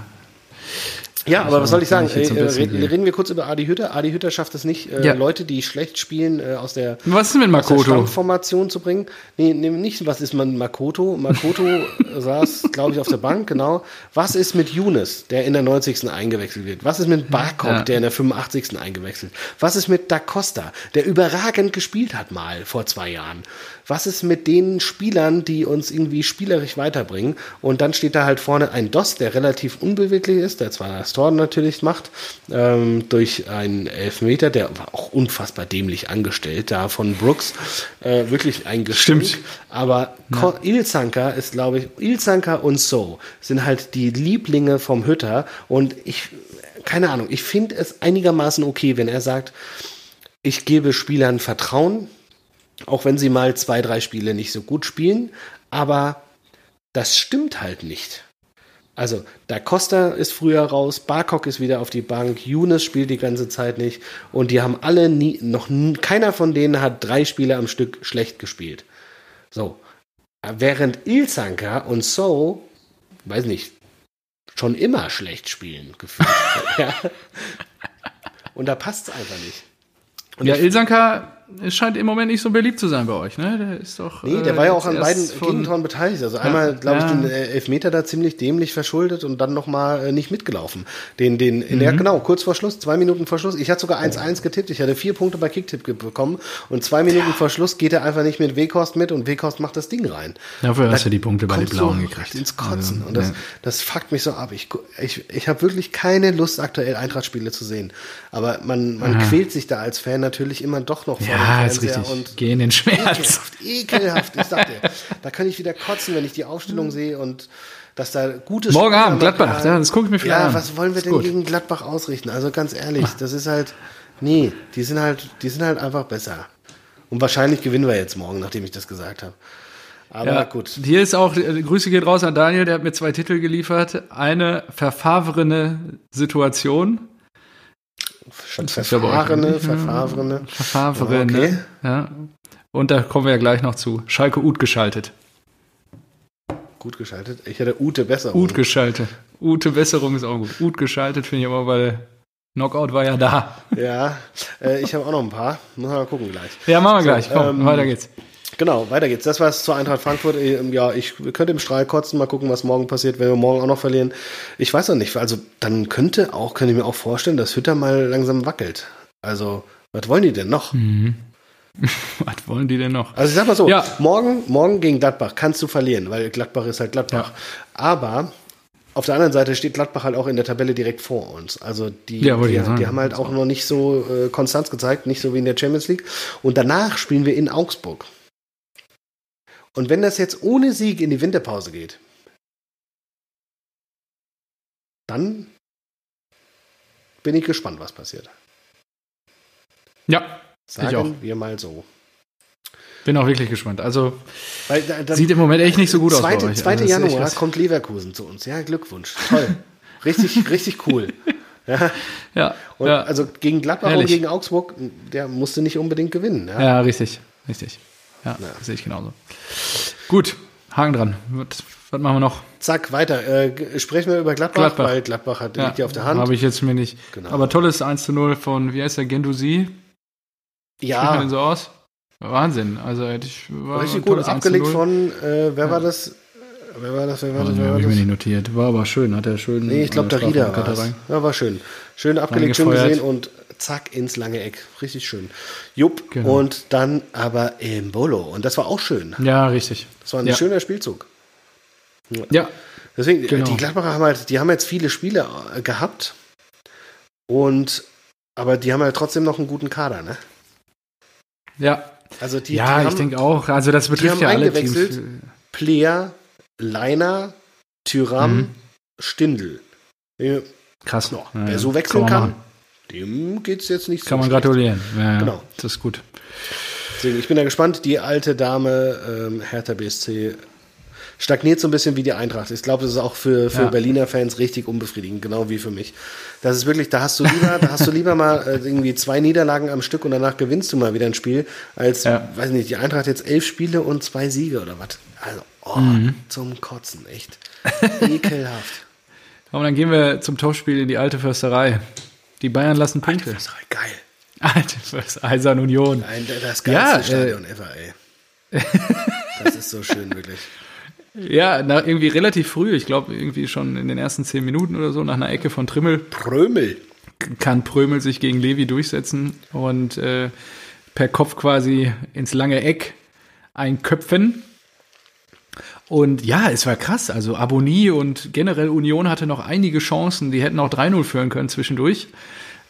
ja, aber was soll ich sagen? Äh, reden, reden, wir kurz über Adi Hütter. Adi Hütter schafft es nicht, äh, ja. Leute, die schlecht spielen, äh, aus der, was ist mit Makoto? Stammformation zu bringen. Nee, nee, nicht, was ist man Makoto? Makoto saß, glaube ich, auf der Bank, genau. Was ist mit Younes, der in der 90. eingewechselt wird? Was ist mit Barkok, ja. der in der 85. eingewechselt? Was ist mit Da Costa, der überragend gespielt hat mal vor zwei Jahren? Was ist mit den Spielern, die uns irgendwie spielerisch weiterbringen? Und dann steht da halt vorne ein DOS, der relativ unbeweglich ist, der zwar das Tor natürlich macht, ähm, durch einen Elfmeter, der war auch unfassbar dämlich angestellt, da von Brooks, äh, wirklich ein Gestink. Stimmt. Aber ja. Ilzanka ist, glaube ich, Ilzanka und So sind halt die Lieblinge vom Hütter und ich, keine Ahnung, ich finde es einigermaßen okay, wenn er sagt, ich gebe Spielern Vertrauen, auch wenn sie mal zwei, drei Spiele nicht so gut spielen. Aber das stimmt halt nicht. Also, Da Costa ist früher raus, Barkok ist wieder auf die Bank, Younes spielt die ganze Zeit nicht und die haben alle nie, noch keiner von denen hat drei Spiele am Stück schlecht gespielt. So. Während Ilzanka und So, weiß nicht, schon immer schlecht spielen, gefühlt. ja. Und da passt es einfach nicht. Und ja, Ilzanka es scheint im Moment nicht so beliebt zu sein bei euch, ne? Der ist doch. Nee, der war ja auch an beiden Gegentoren beteiligt. Also einmal, glaube ich, den äh, Elfmeter da ziemlich dämlich verschuldet und dann nochmal äh, nicht mitgelaufen. Den, den, mhm. der, genau, kurz vor Schluss, zwei Minuten vor Schluss. Ich hatte sogar 1-1 getippt. Ich hatte vier Punkte bei Kicktipp bekommen und zwei Minuten ja. vor Schluss geht er einfach nicht mit Weghorst mit und Weghorst macht das Ding rein. Dafür hast du die Punkte bei den Blauen gekriegt. ins Kotzen. Also, und das, ja. das fuckt mich so ab. Ich, ich, ich habe wirklich keine Lust, aktuell Eintracht-Spiele zu sehen. Aber man, man quält sich da als Fan natürlich immer doch noch vor ja. Ist richtig und Geh in den Schmerz. Ekelhaft, ekelhaft. Ich sag dir, da kann ich wieder kotzen, wenn ich die Aufstellung sehe und dass da gutes Morgen Abend, Gladbach, ja, das gucke ich mir vielleicht ja, an. Ja, was wollen wir denn gegen Gladbach ausrichten? Also ganz ehrlich, das ist halt, nee, die sind halt, die sind halt einfach besser. Und wahrscheinlich gewinnen wir jetzt morgen, nachdem ich das gesagt habe. Aber ja, gut. Hier ist auch, äh, Grüße geht raus an Daniel, der hat mir zwei Titel geliefert. Eine verfahrene Situation Schon verfahrene, verfahrene. Verfahrene, okay. ja. Und da kommen wir ja gleich noch zu. Schalke Ut geschaltet. Gut geschaltet? Ich hätte Ute Besserung. Ut geschaltet. Ute Besserung ist auch gut. Ut geschaltet finde ich aber, weil Knockout war ja da. Ja, äh, ich habe auch noch ein paar. Muss mal gucken gleich. Ja, machen wir so, gleich. Komm, ähm, weiter geht's. Genau, weiter geht's. Das war's zur Eintracht Frankfurt. Ähm, ja, ich könnte im Strahl kotzen, mal gucken, was morgen passiert, wenn wir morgen auch noch verlieren. Ich weiß noch nicht. Also dann könnte auch, könnte ich mir auch vorstellen, dass Hütter mal langsam wackelt. Also, was wollen die denn noch? Mhm. was wollen die denn noch? Also ich sag mal so, ja. morgen, morgen gegen Gladbach kannst du verlieren, weil Gladbach ist halt Gladbach. Ja. Aber auf der anderen Seite steht Gladbach halt auch in der Tabelle direkt vor uns. Also die, ja, die, die, haben halt auch noch nicht so äh, Konstanz gezeigt, nicht so wie in der Champions League. Und danach spielen wir in Augsburg. Und wenn das jetzt ohne Sieg in die Winterpause geht, dann bin ich gespannt, was passiert. Ja, sagen ich auch. wir mal so. Bin auch wirklich gespannt. Also Weil, da, sieht im Moment echt nicht so gut zweite, aus. 2. Also, Januar kommt Leverkusen zu uns. Ja, Glückwunsch. Toll. richtig, richtig cool. Ja. ja, ja. Also gegen Gladbach Ehrlich. und gegen Augsburg, der musste nicht unbedingt gewinnen. Ja, ja richtig, richtig. Ja, ja. sehe ich genauso. Gut, Haken dran. Was machen wir noch? Zack, weiter. Äh, sprechen wir über Gladbach, Gladbach. weil Gladbach hat, ja, liegt ja auf der Hand. Habe ich jetzt mir nicht. Genau. Aber tolles 1 zu 0 von, wie heißt der, Gendusi? Ja. Spricht man den so aus? Wahnsinn. Also hätte ich. War Richtig gut abgelegt von, äh, wer ja. war das? Wer war das? Wer war das? Habe ich mir nicht notiert. War aber schön, hat er schön. Nee, ich glaube, der Rieder war Ja, war schön. Schön abgelegt, schön gesehen und zack ins lange Eck. Richtig schön. Jupp. Genau. Und dann aber im Bolo. Und das war auch schön. Ja, richtig. Das war ein ja. schöner Spielzug. Ja. Deswegen, genau. die Gladbacher haben halt, die haben jetzt viele Spiele äh, gehabt. Und, aber die haben halt trotzdem noch einen guten Kader, ne? Ja. Also die, ja, die ich denke auch. Also das betrifft ja alle Teams. Player, Leiner, Tyram, mhm. Stindl. Krass. No, ja, wer so wechseln kann, dem geht es jetzt nicht so Kann man schlecht. gratulieren. Ja, genau. Das ist gut. Deswegen, ich bin da gespannt. Die alte Dame ähm, Hertha BSC stagniert so ein bisschen wie die Eintracht. Ich glaube, das ist auch für, für ja. Berliner Fans richtig unbefriedigend, genau wie für mich. Das ist wirklich, da hast du lieber, da hast du lieber mal äh, irgendwie zwei Niederlagen am Stück und danach gewinnst du mal wieder ein Spiel, als, ja. weiß nicht, die Eintracht jetzt elf Spiele und zwei Siege oder was. Also, oh, mhm. zum Kotzen, echt. Ekelhaft. Und dann gehen wir zum Topspiel in die alte Försterei. Die Bayern lassen Punkte. Alte Försterei, geil. Alte Försterei, Eisern Union. Nein, das geilste ja, Stadion äh, ever, ey. Das ist so schön, wirklich. Ja, na, irgendwie relativ früh, ich glaube irgendwie schon in den ersten zehn Minuten oder so, nach einer Ecke von Trimmel. Prömel. Kann Prömel sich gegen Levi durchsetzen und äh, per Kopf quasi ins lange Eck einköpfen. Und ja, es war krass. Also Abonnie und generell Union hatte noch einige Chancen. Die hätten auch 3-0 führen können zwischendurch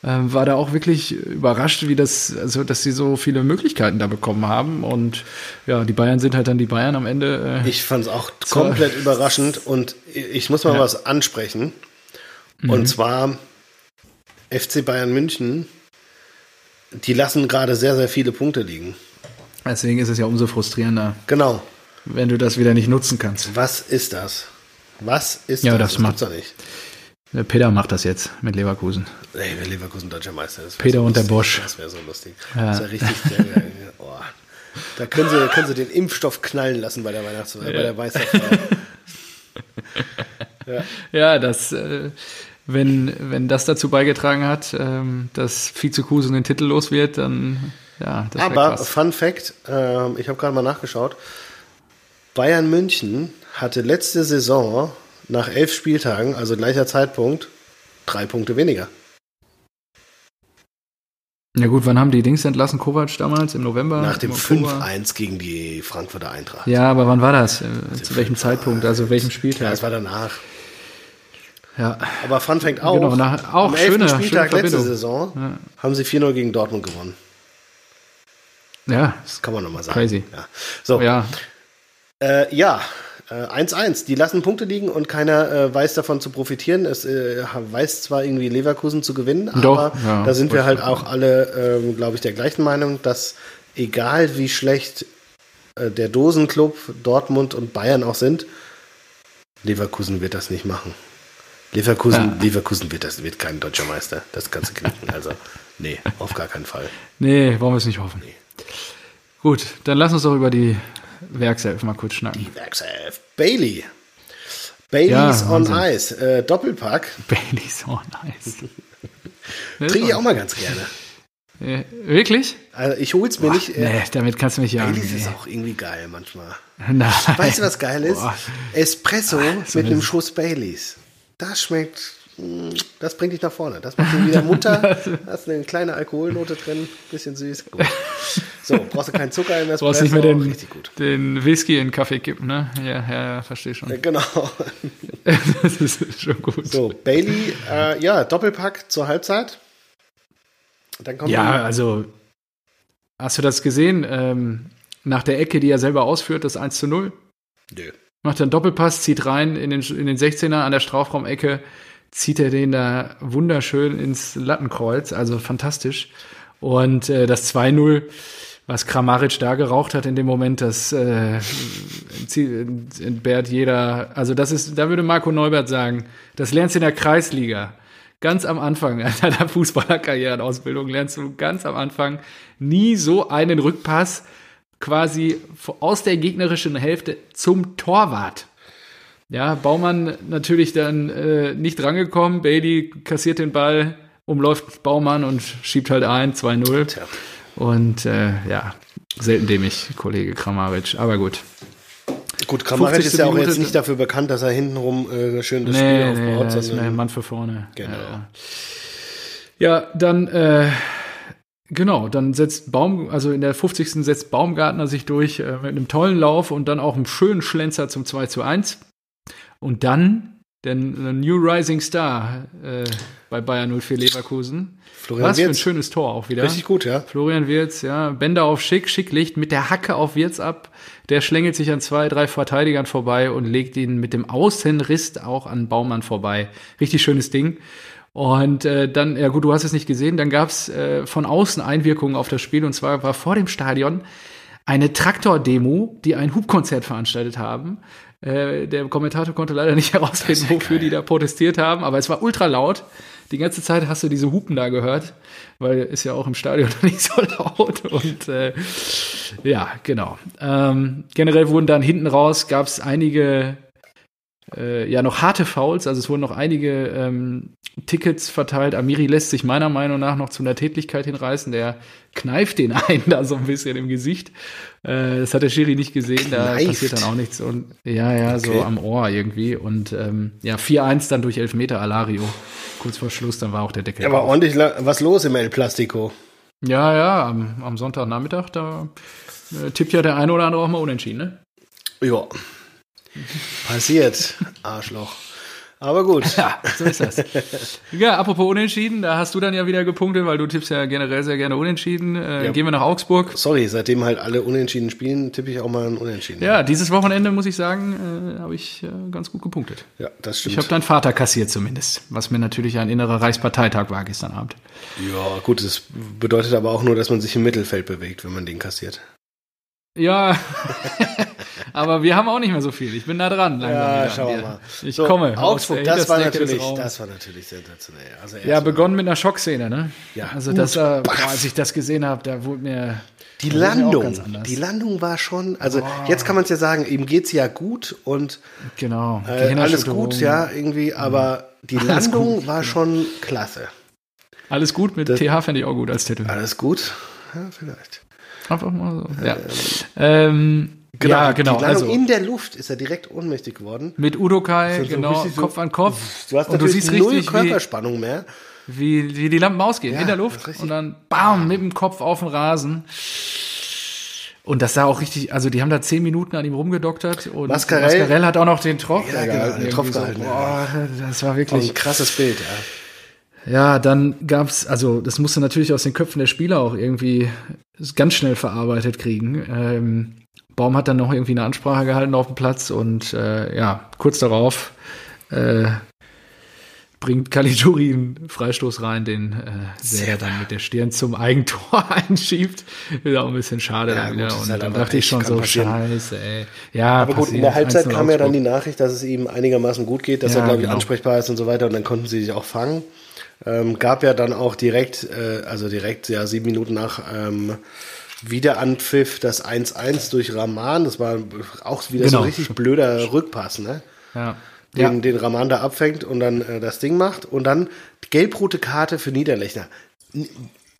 ähm, war da auch wirklich überrascht, wie das, also dass sie so viele Möglichkeiten da bekommen haben. Und ja, die Bayern sind halt dann die Bayern am Ende. Äh, ich fand es auch komplett überraschend und ich muss mal ja. was ansprechen. Mhm. Und zwar FC Bayern München, die lassen gerade sehr, sehr viele Punkte liegen. Deswegen ist es ja umso frustrierender. Genau. Wenn du das wieder nicht nutzen kannst. Was ist das? Was ist ja, das? Das macht er nicht. Peter macht das jetzt mit Leverkusen. Ey, wenn Leverkusen deutscher Meister ist. Peter so und der Bosch. Das wäre so lustig. Ja. Das wäre richtig. Der, oh. Da können sie, können sie den Impfstoff knallen lassen bei der Weihnachts ja. bei der Weißerfeier. ja. ja, das, äh, wenn, wenn das dazu beigetragen hat, ähm, dass Vizekusen den Titel los wird, dann ja, das Aber krass. Fun Fact, äh, ich habe gerade mal nachgeschaut. Bayern München hatte letzte Saison nach elf Spieltagen, also gleicher Zeitpunkt, drei Punkte weniger. Ja gut, wann haben die Dings entlassen, Kovac damals? Im November? Nach dem 5-1 gegen die Frankfurter Eintracht. Ja, aber wann war das? Also Zu welchem Zeitpunkt? Also welchem Spieltag? Ja, das war danach. Ja. Aber Fun fängt auch. Genau, nach, auch am 11. Schöne, Spieltag schöne letzte Saison ja. haben sie 4-0 gegen Dortmund gewonnen. Ja. Das kann man nochmal sagen. Crazy. Ja. So. Ja. Äh, ja, 1-1. Äh, die lassen Punkte liegen und keiner äh, weiß davon zu profitieren. Es äh, weiß zwar irgendwie Leverkusen zu gewinnen, Doch, aber ja, da sind wir halt auch alle, ähm, glaube ich, der gleichen Meinung, dass egal wie schlecht äh, der Dosenclub, Dortmund und Bayern auch sind, Leverkusen wird das nicht machen. Leverkusen, ja. Leverkusen wird das wird kein deutscher Meister. Das kannst du knicken. Also, nee, auf gar keinen Fall. Nee, wollen wir es nicht hoffen. Nee. Gut, dann lass uns doch über die Werkself mal kurz schnacken. Die Werkself. Bailey. Baileys ja, on Ice. Äh, Doppelpack. Baileys on Ice. Trinke ich auch mal ganz gerne. Äh, wirklich? Also ich hol's mir Boah, nicht. Äh, nee, damit kannst du mich ja. Baileys nee. ist auch irgendwie geil manchmal. Nein. Weißt du, was geil ist? Boah. Espresso Ach, mit einem Schuss Baileys. Das schmeckt das bringt dich nach vorne. Das macht dich wieder munter. hast eine kleine Alkoholnote drin, bisschen süß. Gut. So, brauchst du keinen Zucker im Espresso. Brauchst nicht mehr den, den Whisky in den Kaffee kippen, ne? Ja, ja, ja verstehe schon. Genau. das ist schon gut. So, Bailey, äh, ja, Doppelpack zur Halbzeit. Dann kommt ja, also, hast du das gesehen? Ähm, nach der Ecke, die er selber ausführt, das 1 zu 0? Nö. Macht einen Doppelpass, zieht rein in den, in den 16er an der Strafraumecke zieht er den da wunderschön ins Lattenkreuz, also fantastisch. Und äh, das 2-0, was Kramaric da geraucht hat in dem Moment, das äh, entbehrt jeder, also das ist, da würde Marco Neubert sagen, das lernst du in der Kreisliga. Ganz am Anfang deiner Fußballerkarrierenausbildung lernst du ganz am Anfang nie so einen Rückpass quasi aus der gegnerischen Hälfte zum Torwart. Ja, Baumann natürlich dann äh, nicht drangekommen. Bailey kassiert den Ball, umläuft Baumann und schiebt halt ein, 2-0. Und äh, ja, selten dämlich, Kollege Kramaric. Aber gut. Gut, Kramaric ist ja auch Minute jetzt nicht dafür bekannt, dass er hintenrum äh, schön das nee, Spiel aufbaut. Nee, ist ein Mann für vorne. Genau. Ja, ja dann äh, Genau, dann setzt Baum, also in der 50. setzt Baumgartner sich durch äh, mit einem tollen Lauf und dann auch einem schönen Schlenzer zum 2 zu 1. Und dann der New Rising Star äh, bei Bayern 04 Leverkusen. Florian Was Wirtz. für ein schönes Tor auch wieder. Richtig gut, ja. Florian Wirz, ja. Bänder auf Schick, Schicklicht mit der Hacke auf Wirz ab. Der schlängelt sich an zwei, drei Verteidigern vorbei und legt ihn mit dem Außenriss auch an Baumann vorbei. Richtig schönes Ding. Und äh, dann, ja gut, du hast es nicht gesehen, dann gab es äh, von außen Einwirkungen auf das Spiel und zwar war vor dem Stadion eine Traktor-Demo, die ein Hubkonzert veranstaltet haben. Äh, der Kommentator konnte leider nicht herausfinden, wofür die da protestiert haben, aber es war ultra laut. Die ganze Zeit hast du diese Hupen da gehört, weil ist ja auch im Stadion nicht so laut. Und äh, ja, genau. Ähm, generell wurden dann hinten raus, gab es einige äh, ja noch harte Fouls, also es wurden noch einige ähm, Tickets verteilt. Amiri lässt sich meiner Meinung nach noch zu einer Tätigkeit hinreißen. Der kneift den einen da so ein bisschen im Gesicht. Äh, das hat der Schiri nicht gesehen, da kneift. passiert dann auch nichts. Und ja, ja, okay. so am Ohr irgendwie. Und ähm, ja, 4-1 dann durch Elfmeter Alario. Kurz vor Schluss, dann war auch der Deckel. Ja, aber ordentlich was los im El Plastico. Ja, ja, am, am Sonntagnachmittag, da äh, tippt ja der eine oder andere auch mal unentschieden, ne? Ja. Passiert, Arschloch. Aber gut. Ja, so ist das. ja, apropos Unentschieden, da hast du dann ja wieder gepunktet, weil du tippst ja generell sehr gerne Unentschieden. Äh, ja. Gehen wir nach Augsburg. Sorry, seitdem halt alle Unentschieden spielen, tippe ich auch mal ein Unentschieden. Ja, dieses Wochenende, muss ich sagen, äh, habe ich äh, ganz gut gepunktet. Ja, das stimmt. Ich habe deinen Vater kassiert zumindest, was mir natürlich ein innerer Reichsparteitag war gestern Abend. Ja, gut, das bedeutet aber auch nur, dass man sich im Mittelfeld bewegt, wenn man den kassiert. Ja, aber wir haben auch nicht mehr so viel. Ich bin da dran. Ja, schauen wir mal. Ich so, komme. Augsburg, das war, natürlich, das war natürlich sensationell. Also ja, begonnen mit einer Schockszene, ne? Ja. Also das, äh, boah, als ich das gesehen habe, da wurde mir die Landung, die Landung war schon, also oh. jetzt kann man es ja sagen, ihm geht's ja gut und genau, äh, alles gut, ja, irgendwie, aber die alles Landung gut. war schon klasse. Alles gut mit das, TH fände ich auch gut als Titel. Alles gut, ja, vielleicht. Einfach mal so. Ja. Ähm, Genau, ja, genau. also in der Luft ist er direkt ohnmächtig geworden. Mit Udokai, so genau, so, Kopf an Kopf. Du hast und du siehst null richtig, Körperspannung wie, mehr. Wie, wie die Lampen ausgehen, ja, in der Luft. Und dann bam, mit dem Kopf auf den Rasen. Und das sah auch richtig, also die haben da zehn Minuten an ihm rumgedoktert und Mascarell, Mascarell hat auch noch den Tropf ja, genau, den Tropf gehalten. So, boah, das war wirklich ein krasses Bild, ja. Ja, dann gab's, also das musste natürlich aus den Köpfen der Spieler auch irgendwie ganz schnell verarbeitet kriegen. Ähm, Baum hat dann noch irgendwie eine Ansprache gehalten auf dem Platz und äh, ja, kurz darauf äh, bringt Caligiuri einen Freistoß rein, den äh, Sehr dann mit der Stirn zum Eigentor einschiebt. Ist auch ein bisschen schade ja, dann. Gut, und halt dann dachte ich schon so, scheiße, ey. Ja, aber gut, in der Halbzeit kam ja dann die Nachricht, dass es ihm einigermaßen gut geht, dass ja, er, glaube ich, genau. ansprechbar ist und so weiter. Und dann konnten sie sich auch fangen. Ähm, gab ja dann auch direkt, äh, also direkt, ja, sieben Minuten nach ähm, Wiederanpfiff das 1-1 durch Rahman. Das war auch wieder genau. so ein richtig blöder Rückpass, ne? Ja. Den, ja. den Rahman da abfängt und dann äh, das Ding macht. Und dann gelb-rote Karte für Niederlechner.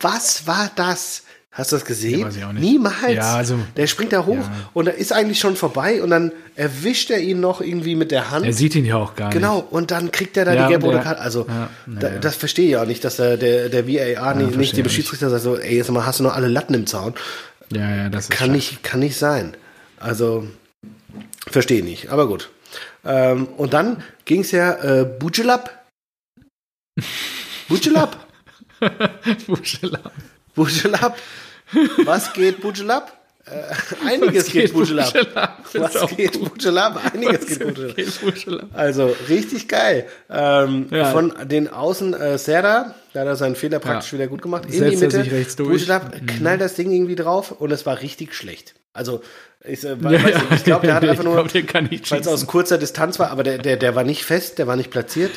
Was war das? Hast du das gesehen? Ja, Niemals. Ja, also, der springt da hoch ja. und da ist eigentlich schon vorbei und dann erwischt er ihn noch irgendwie mit der Hand. Er sieht ihn ja auch gar genau, nicht. Genau, und dann kriegt er da die gelbe rote Karte. Also, da, das verstehe ich auch nicht, dass der, der, der VAR nicht, nicht die Beschiedsrichter sagt so, ey, jetzt mal hast du noch alle Latten im Zaun. Ja, ja, das kann nicht, kann nicht sein. Also, verstehe nicht, aber gut. Ähm, und dann ging es ja äh, Bujelab. Bujelab. Bujelab. Bujelab. Was geht Bujelab? Äh, einiges geht, geht Bujelab. Was geht Bujelab? Einiges geht Bujelab. Also richtig geil. Ähm, ja. Von den Außen äh, Serra, da hat er seinen Fehler praktisch ja. wieder gut gemacht. In Setzt die Mitte. Durch. Bujelab mhm. knallt das Ding irgendwie drauf und es war richtig schlecht. Also ich, äh, ja, ja. ich glaube, der hat einfach nur, weil es aus kurzer Distanz war, aber der, der, der war nicht fest, der war nicht platziert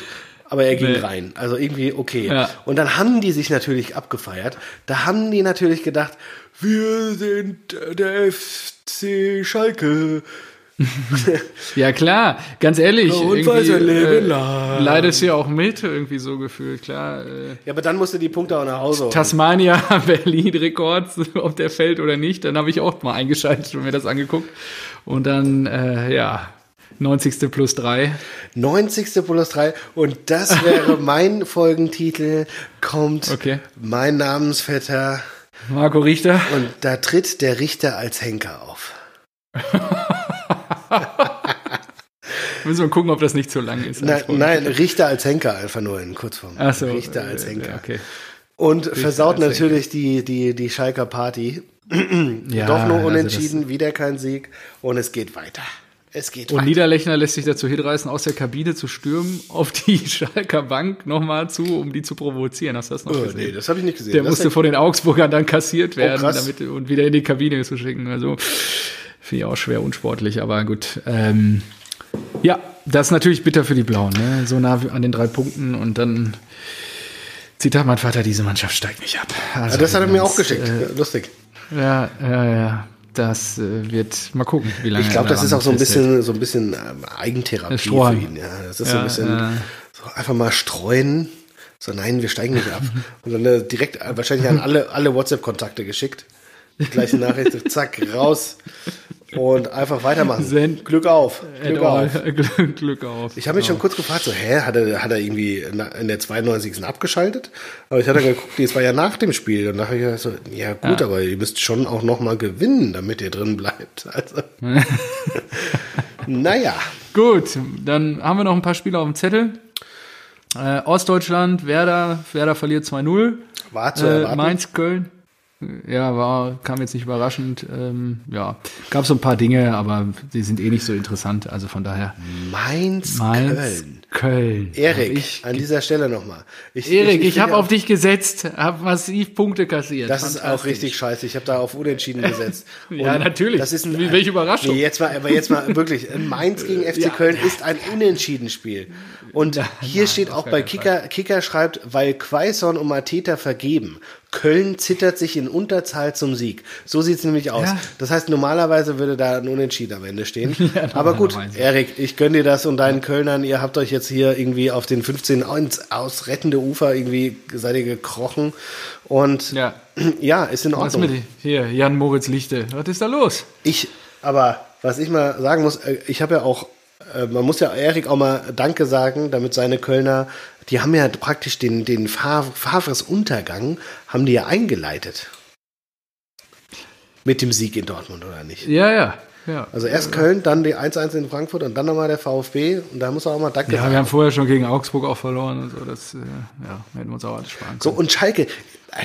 aber er ging nee. rein. Also irgendwie okay. Ja. Und dann haben die sich natürlich abgefeiert. Da haben die natürlich gedacht, wir sind der FC Schalke. ja klar, ganz ehrlich, ja, irgendwie, äh, leidest du ja auch mit, irgendwie so gefühlt, klar. Äh, ja, aber dann musst du die Punkte auch nach Hause holen. Tasmania, Berlin-Rekord, ob der fällt oder nicht, dann habe ich auch mal eingeschaltet und mir das angeguckt. Und dann, äh, ja, 90. plus 3. 90. plus 3. Und das wäre mein Folgentitel. Kommt okay. mein Namensvetter. Marco Richter. Und da tritt der Richter als Henker auf. Müssen wir gucken, ob das nicht zu lang ist. Nein, nein, Richter als Henker einfach nur in Kurzform. Ach so, Richter als Henker. Okay. Und Richter versaut natürlich die, die, die Schalker Party. ja, Doch nur also unentschieden, also wieder kein Sieg und es geht weiter. Es geht Und weiter. Niederlechner lässt sich dazu hinreißen, aus der Kabine zu stürmen, auf die Schalker Bank nochmal zu, um die zu provozieren. Hast du das noch oh, gesehen? Nee, das habe ich nicht gesehen. Der das musste von den Augsburgern dann kassiert oh, werden, oh, damit, und wieder in die Kabine zu schicken. Also finde ich auch schwer unsportlich, aber gut. Ähm, ja, das ist natürlich bitter für die Blauen, ne? so nah an den drei Punkten und dann Zitat mein Vater, diese Mannschaft steigt nicht ab. Also, ja, das hat er mir auch geschickt, äh, lustig. Ja, ja, ja. Das äh, wird mal gucken, wie lange. Ich glaube, das ist auch so ein bisschen, so ein bisschen ähm, Eigentherapie für ihn. Ja, das ist ja, so ein bisschen ja. so einfach mal streuen. So, nein, wir steigen nicht ab. Und dann äh, direkt äh, wahrscheinlich an alle, alle WhatsApp-Kontakte geschickt. Die gleiche Nachricht, zack, raus und einfach weitermachen. Send Glück auf. Glück auf. Glück auf. Ich habe mich schon kurz gefragt, so, hä, hat er, hat er irgendwie in der 92. abgeschaltet? Aber ich hatte geguckt, es war ja nach dem Spiel. Und da habe ich gedacht, so, ja gut, ja. aber ihr müsst schon auch nochmal gewinnen, damit ihr drin bleibt. Also, naja. Gut, dann haben wir noch ein paar Spiele auf dem Zettel. Äh, Ostdeutschland, Werder, Werder verliert 2-0. War zu äh, Mainz, Köln ja, war, kam jetzt nicht überraschend. Ähm, ja, gab so ein paar Dinge, aber die sind eh nicht so interessant. Also von daher. Mainz, Mainz Köln. Köln. Erik, ich, an dieser Stelle nochmal. Erik, ich, ich, habe auf dich gesetzt, habe massiv Punkte kassiert. Das ist auch richtig scheiße. Ich habe da auf Unentschieden gesetzt. ja, natürlich. Das ist ein, Wie, welche Überraschung. Nee, jetzt mal, aber jetzt mal wirklich. Mainz gegen FC ja. Köln ist ein Unentschieden-Spiel. Und hier nein, steht auch bei Kicker, Kicker schreibt, weil Quaison und Mateta vergeben. Köln zittert sich in Unterzahl zum Sieg. So sieht's nämlich aus. Ja. Das heißt, normalerweise würde da ein Unentschieden am Ende stehen. Ja, Aber gut, Erik, ich gönne dir das und deinen Kölnern, ihr habt euch jetzt hier irgendwie auf den 15 aus rettende Ufer irgendwie seid ihr gekrochen. Und ja, ja ist in Ordnung. Was mit hier, Jan Moritz Lichte. Was ist da los? Ich, aber was ich mal sagen muss, äh, ich habe ja auch äh, man muss ja Erik auch mal Danke sagen, damit seine Kölner die haben ja praktisch den, den Favres Untergang, haben die ja eingeleitet. Mit dem Sieg in Dortmund, oder nicht? Ja, ja. Ja. Also erst Köln, dann die 1-1 in Frankfurt und dann nochmal der VfB. Und da muss er auch mal Danke ja, sagen. Ja, wir haben vorher schon gegen Augsburg auch verloren und so. Das äh, ja, hätten wir uns auch alles sparen können. So, und Schalke,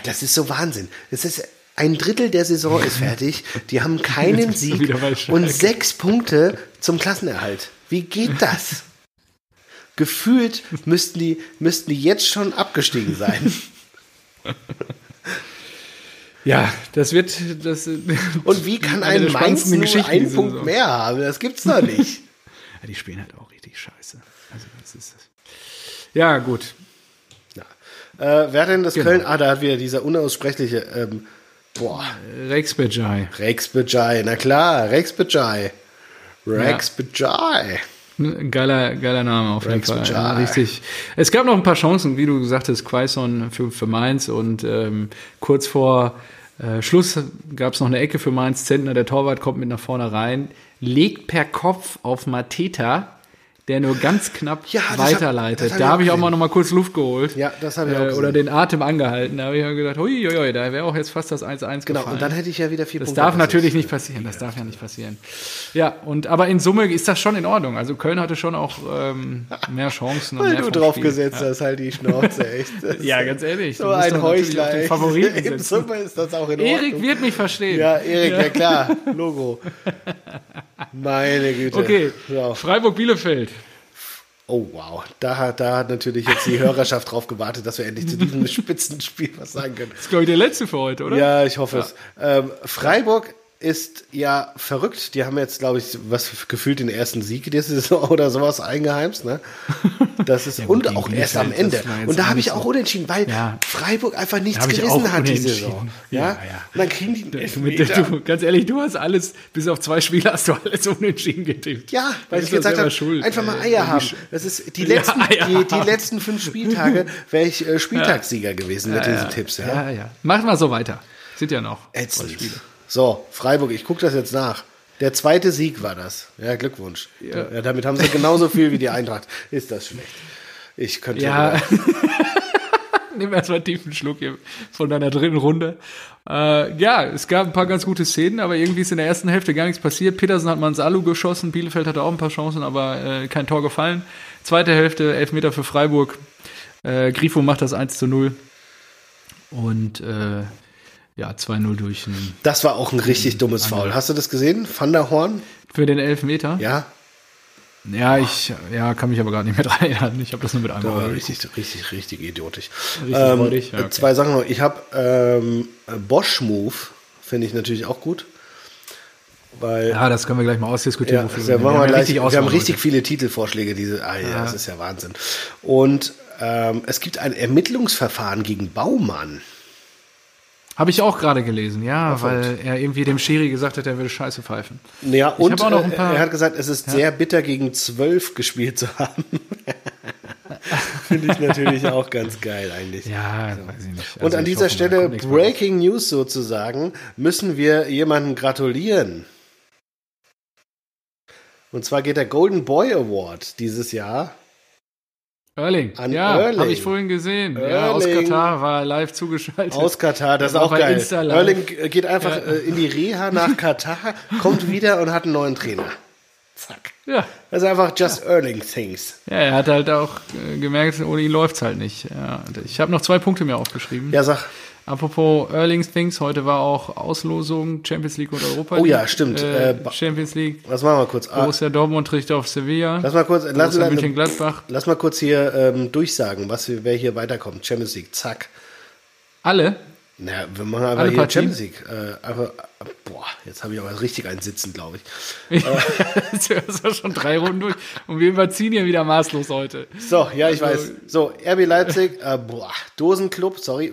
das ist so Wahnsinn. Das ist ein Drittel der Saison ist fertig. Die haben keinen Sieg und sechs Punkte zum Klassenerhalt. Wie geht das? Gefühlt müssten die, müssten die jetzt schon abgestiegen sein. Ja, das wird. Das, Und wie kann ein Mainz nur einen Punkt mehr haben? Das gibt's doch nicht. ja, die spielen halt auch richtig scheiße. Also, das ist. Ja, gut. Ja. Äh, wer denn das genau. Köln? Ah, da hat wieder dieser unaussprechliche. Ähm, boah. Rex Bejai. Rex Bejai, na klar, Rex Bejai. Rex ja. Bejai. Geiler, geiler Name auf jeden Fall. Ja, richtig. Es gab noch ein paar Chancen, wie du gesagt hast, Quaison für, für Mainz und ähm, kurz vor äh, Schluss gab es noch eine Ecke für Mainz. Zentner, der Torwart, kommt mit nach vorne rein, legt per Kopf auf Mateta der nur ganz knapp ja, weiterleitet. Hab, da habe ich auch mal noch mal kurz Luft geholt. Ja, das habe ich auch gesehen. Oder den Atem angehalten. Da habe ich mir gedacht, hui, hui, hui, da wäre auch jetzt fast das 1-1 Genau, gefallen. und dann hätte ich ja wieder vier das Punkte. Das darf natürlich nicht passieren. Das darf ja nicht passieren. Ja, und aber in Summe ist das schon in Ordnung. Also Köln hatte schon auch ähm, mehr Chancen. Weil mehr du draufgesetzt ja. hast, halt die Schnauze, echt. ja, ganz ehrlich. So ein Heuchler. Favoriten in Summe ist das auch in Ordnung. Erik wird mich verstehen. Ja, Erik, ja. ja klar. Logo. Meine Güte. Okay, so. Freiburg-Bielefeld. Oh wow, da hat, da hat natürlich jetzt die Hörerschaft drauf gewartet, dass wir endlich zu diesem Spitzenspiel was sagen können. Das ist, glaube ich, der letzte für heute, oder? Ja, ich hoffe ja. es. Ähm, Freiburg ist ja verrückt. Die haben jetzt, glaube ich, was gefühlt den ersten Sieg diese Saison oder sowas eingeheimst. Ne? Das ist ja, gut, und auch erst am Ende. Und da habe ich auch unentschieden, weil ja. Freiburg einfach nichts gerissen hat diese Saison. Ja? ja. Und dann kriegen die Elfmeter. Du, ganz ehrlich, du hast alles, bis auf zwei Spiele hast du alles unentschieden getippt. Ja, weil ich gesagt habe, einfach mal Eier haben. Das ist die letzten, die, die, letzten fünf Spieltage wäre ich äh, Spieltagssieger gewesen mit diesen Tipps. Ja, ja. ja. Mach mal so weiter. Sind ja noch Ätzend. zwei Spiele. So, Freiburg, ich gucke das jetzt nach. Der zweite Sieg war das. Ja, Glückwunsch. Ja. ja. damit haben sie genauso viel wie die Eintracht. Ist das schlecht? Ich könnte ja. Nimm erstmal einen tiefen Schluck hier von deiner dritten Runde. Äh, ja, es gab ein paar ganz gute Szenen, aber irgendwie ist in der ersten Hälfte gar nichts passiert. Petersen hat mal ins Alu geschossen, Bielefeld hatte auch ein paar Chancen, aber äh, kein Tor gefallen. Zweite Hälfte, elf Meter für Freiburg. Äh, Grifo macht das 1 zu 0. Und äh, ja, 2-0 durch einen, Das war auch ein richtig dummes Foul. Hast du das gesehen? Van der Horn? Für den Elfmeter? Ja. Ja, ich ja, kann mich aber gar nicht mehr dran erinnern. Ich habe das nur mit einem Mal. Richtig, richtig, richtig idiotisch. Richtig ähm, freudig. Ja, okay. Zwei Sachen noch. Ich habe ähm, Bosch Move, finde ich natürlich auch gut. Weil, ja, das können wir gleich mal ausdiskutieren. Ja, wir, wir, wir, gleich, wir haben richtig viele Titelvorschläge. Diese, ah, ja, ja. Das ist ja Wahnsinn. Und ähm, es gibt ein Ermittlungsverfahren gegen Baumann. Habe ich auch gerade gelesen, ja, Ach, weil er irgendwie dem Schiri gesagt hat, er würde Scheiße pfeifen. Ja, ich und äh, er hat gesagt, es ist ja. sehr bitter, gegen zwölf gespielt zu haben. Finde ich natürlich auch ganz geil eigentlich. Ja, so. weiß ich nicht. Also und an dieser hoffe, Stelle Breaking News sozusagen, müssen wir jemanden gratulieren. Und zwar geht der Golden Boy Award dieses Jahr Erling, an ja, habe ich vorhin gesehen. Erling. Ja, aus Katar war live zugeschaltet. Aus Katar, das ist auch geil. Erling geht einfach ja. Äh, in die Reha nach Katar, kommt wieder und hat einen neuen Trainer. Zack. Ja. Das ist einfach just ja. Erling Things. Ja, er hat halt auch äh, gemerkt, ohne ihn läuft's halt nicht. Ja, ich habe noch zwei Punkte mir aufgeschrieben. Ja, sag. Apropos Erlings Things, heute war auch Auslosung Champions League und Europa League. Oh ja, stimmt. Äh, äh Champions League. Lass mal mal kurz. Ah. Borussia Dortmund trifft auf Sevilla. Lass mal kurz. Lass, lass, München Gladbach. Lass mal kurz hier ähm, durchsagen, was wer hier weiterkommt. Champions League. Zack. Alle? Na, wir machen einfach Alle hier Partien? Champions League. Äh, einfach, boah, jetzt habe ich aber richtig einen Sitzen, glaube ich. das ist ja schon drei Runden durch. Und wir überziehen hier wieder maßlos heute. So, ja, ich also, weiß. So, RB Leipzig, äh, boah, Dosenclub, sorry,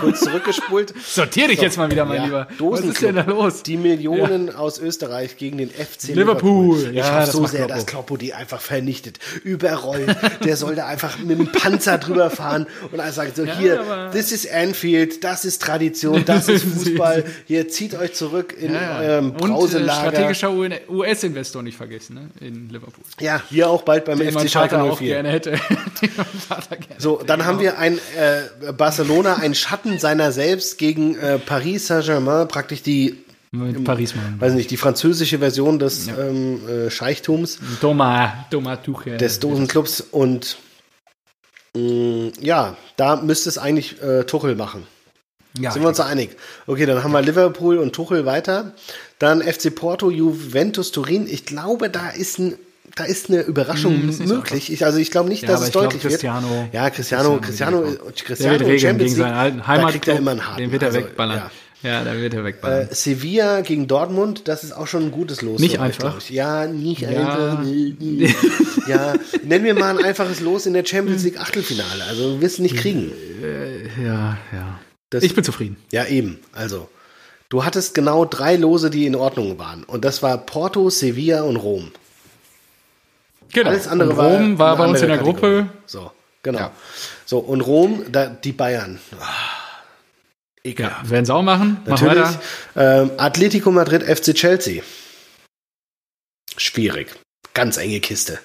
kurz zurückgespult. Sortier dich so, jetzt mal wieder, mein ja, Lieber. Dosenclub, Was ist denn da los? Die Millionen ja. aus Österreich gegen den FC Liverpool. Liverpool. Ich ja, hoffe so sehr, Kloppo. dass Kloppo die einfach vernichtet, überrollt. Der soll da einfach mit dem Panzer drüber fahren und einfach sagen, so ja, hier, this is Anfield, das ist Tradition, das ist Fußball. Hier zieht euch zurück in ja, eurem Brauselager. Und, äh, strategischer US-Investor nicht vergessen, ne? in Liverpool. Ja, hier auch bald beim Den FC Schalke 04. Auch gerne hätte. gerne so, dann haben wir ein äh, Barcelona, ein Schatten seiner selbst gegen äh, Paris Saint-Germain, praktisch die mit Paris machen. Weiß nicht, die französische Version des ja. ähm, äh, Scheichtums. Thomas, Thomas Tuchel. Des Dosenclubs und mh, mm, ja, da müsste es eigentlich äh, Tuchel machen. Ja, Sind wir uns da einig? Okay, dann haben wir Liverpool und Tuchel weiter. Dann FC Porto, Juventus Turin. Ich glaube, da ist ein da ist eine Überraschung hm, möglich. Ich, also ich glaube nicht, ja, dass es deutlich glaub, Cristiano, wird. Ja, Cristiano, Cristiano, Cristiano, Cristiano der wird Champions gegen seinen alten Heimatclub, immer einen harten. Den wird er also, wegballern. Ja. Ja, da wird er wegballern. Äh, Sevilla gegen Dortmund, das ist auch schon ein gutes Los. Nicht einfach. Ja, nicht ja. einfach. ja, nennen wir mal ein einfaches Los in der Champions League Achtelfinale. Also wir wirst es nicht kriegen. Äh, ja, ja. Das, ich bin zufrieden. Ja, eben. Also, du hattest genau drei Lose, die in Ordnung waren. Und das war Porto, Sevilla und Rom. Genau. Alles andere und Rom war, war bei uns in der Kategorie. Gruppe. So, genau. Ja. So, und Rom, da, die Bayern. Oh, ekelhaft. Ja, werden sie auch machen. Natürlich. Ähm, Atletico Madrid, FC Chelsea. Schwierig. Ganz enge Kiste.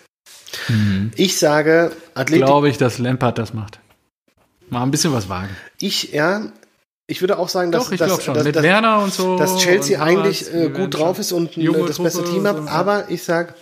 Mhm. Ich sage, Atletico. Glaube ich, dass Lampard das macht. Mal ein bisschen was wagen. Ich, ja, ich würde auch sagen, dass, Doch, ich dass, schon. Dass, Mit dass, Werner und so. Dass Chelsea eigentlich äh, gut drauf ist und äh, das beste Team hat. Aber ich sage,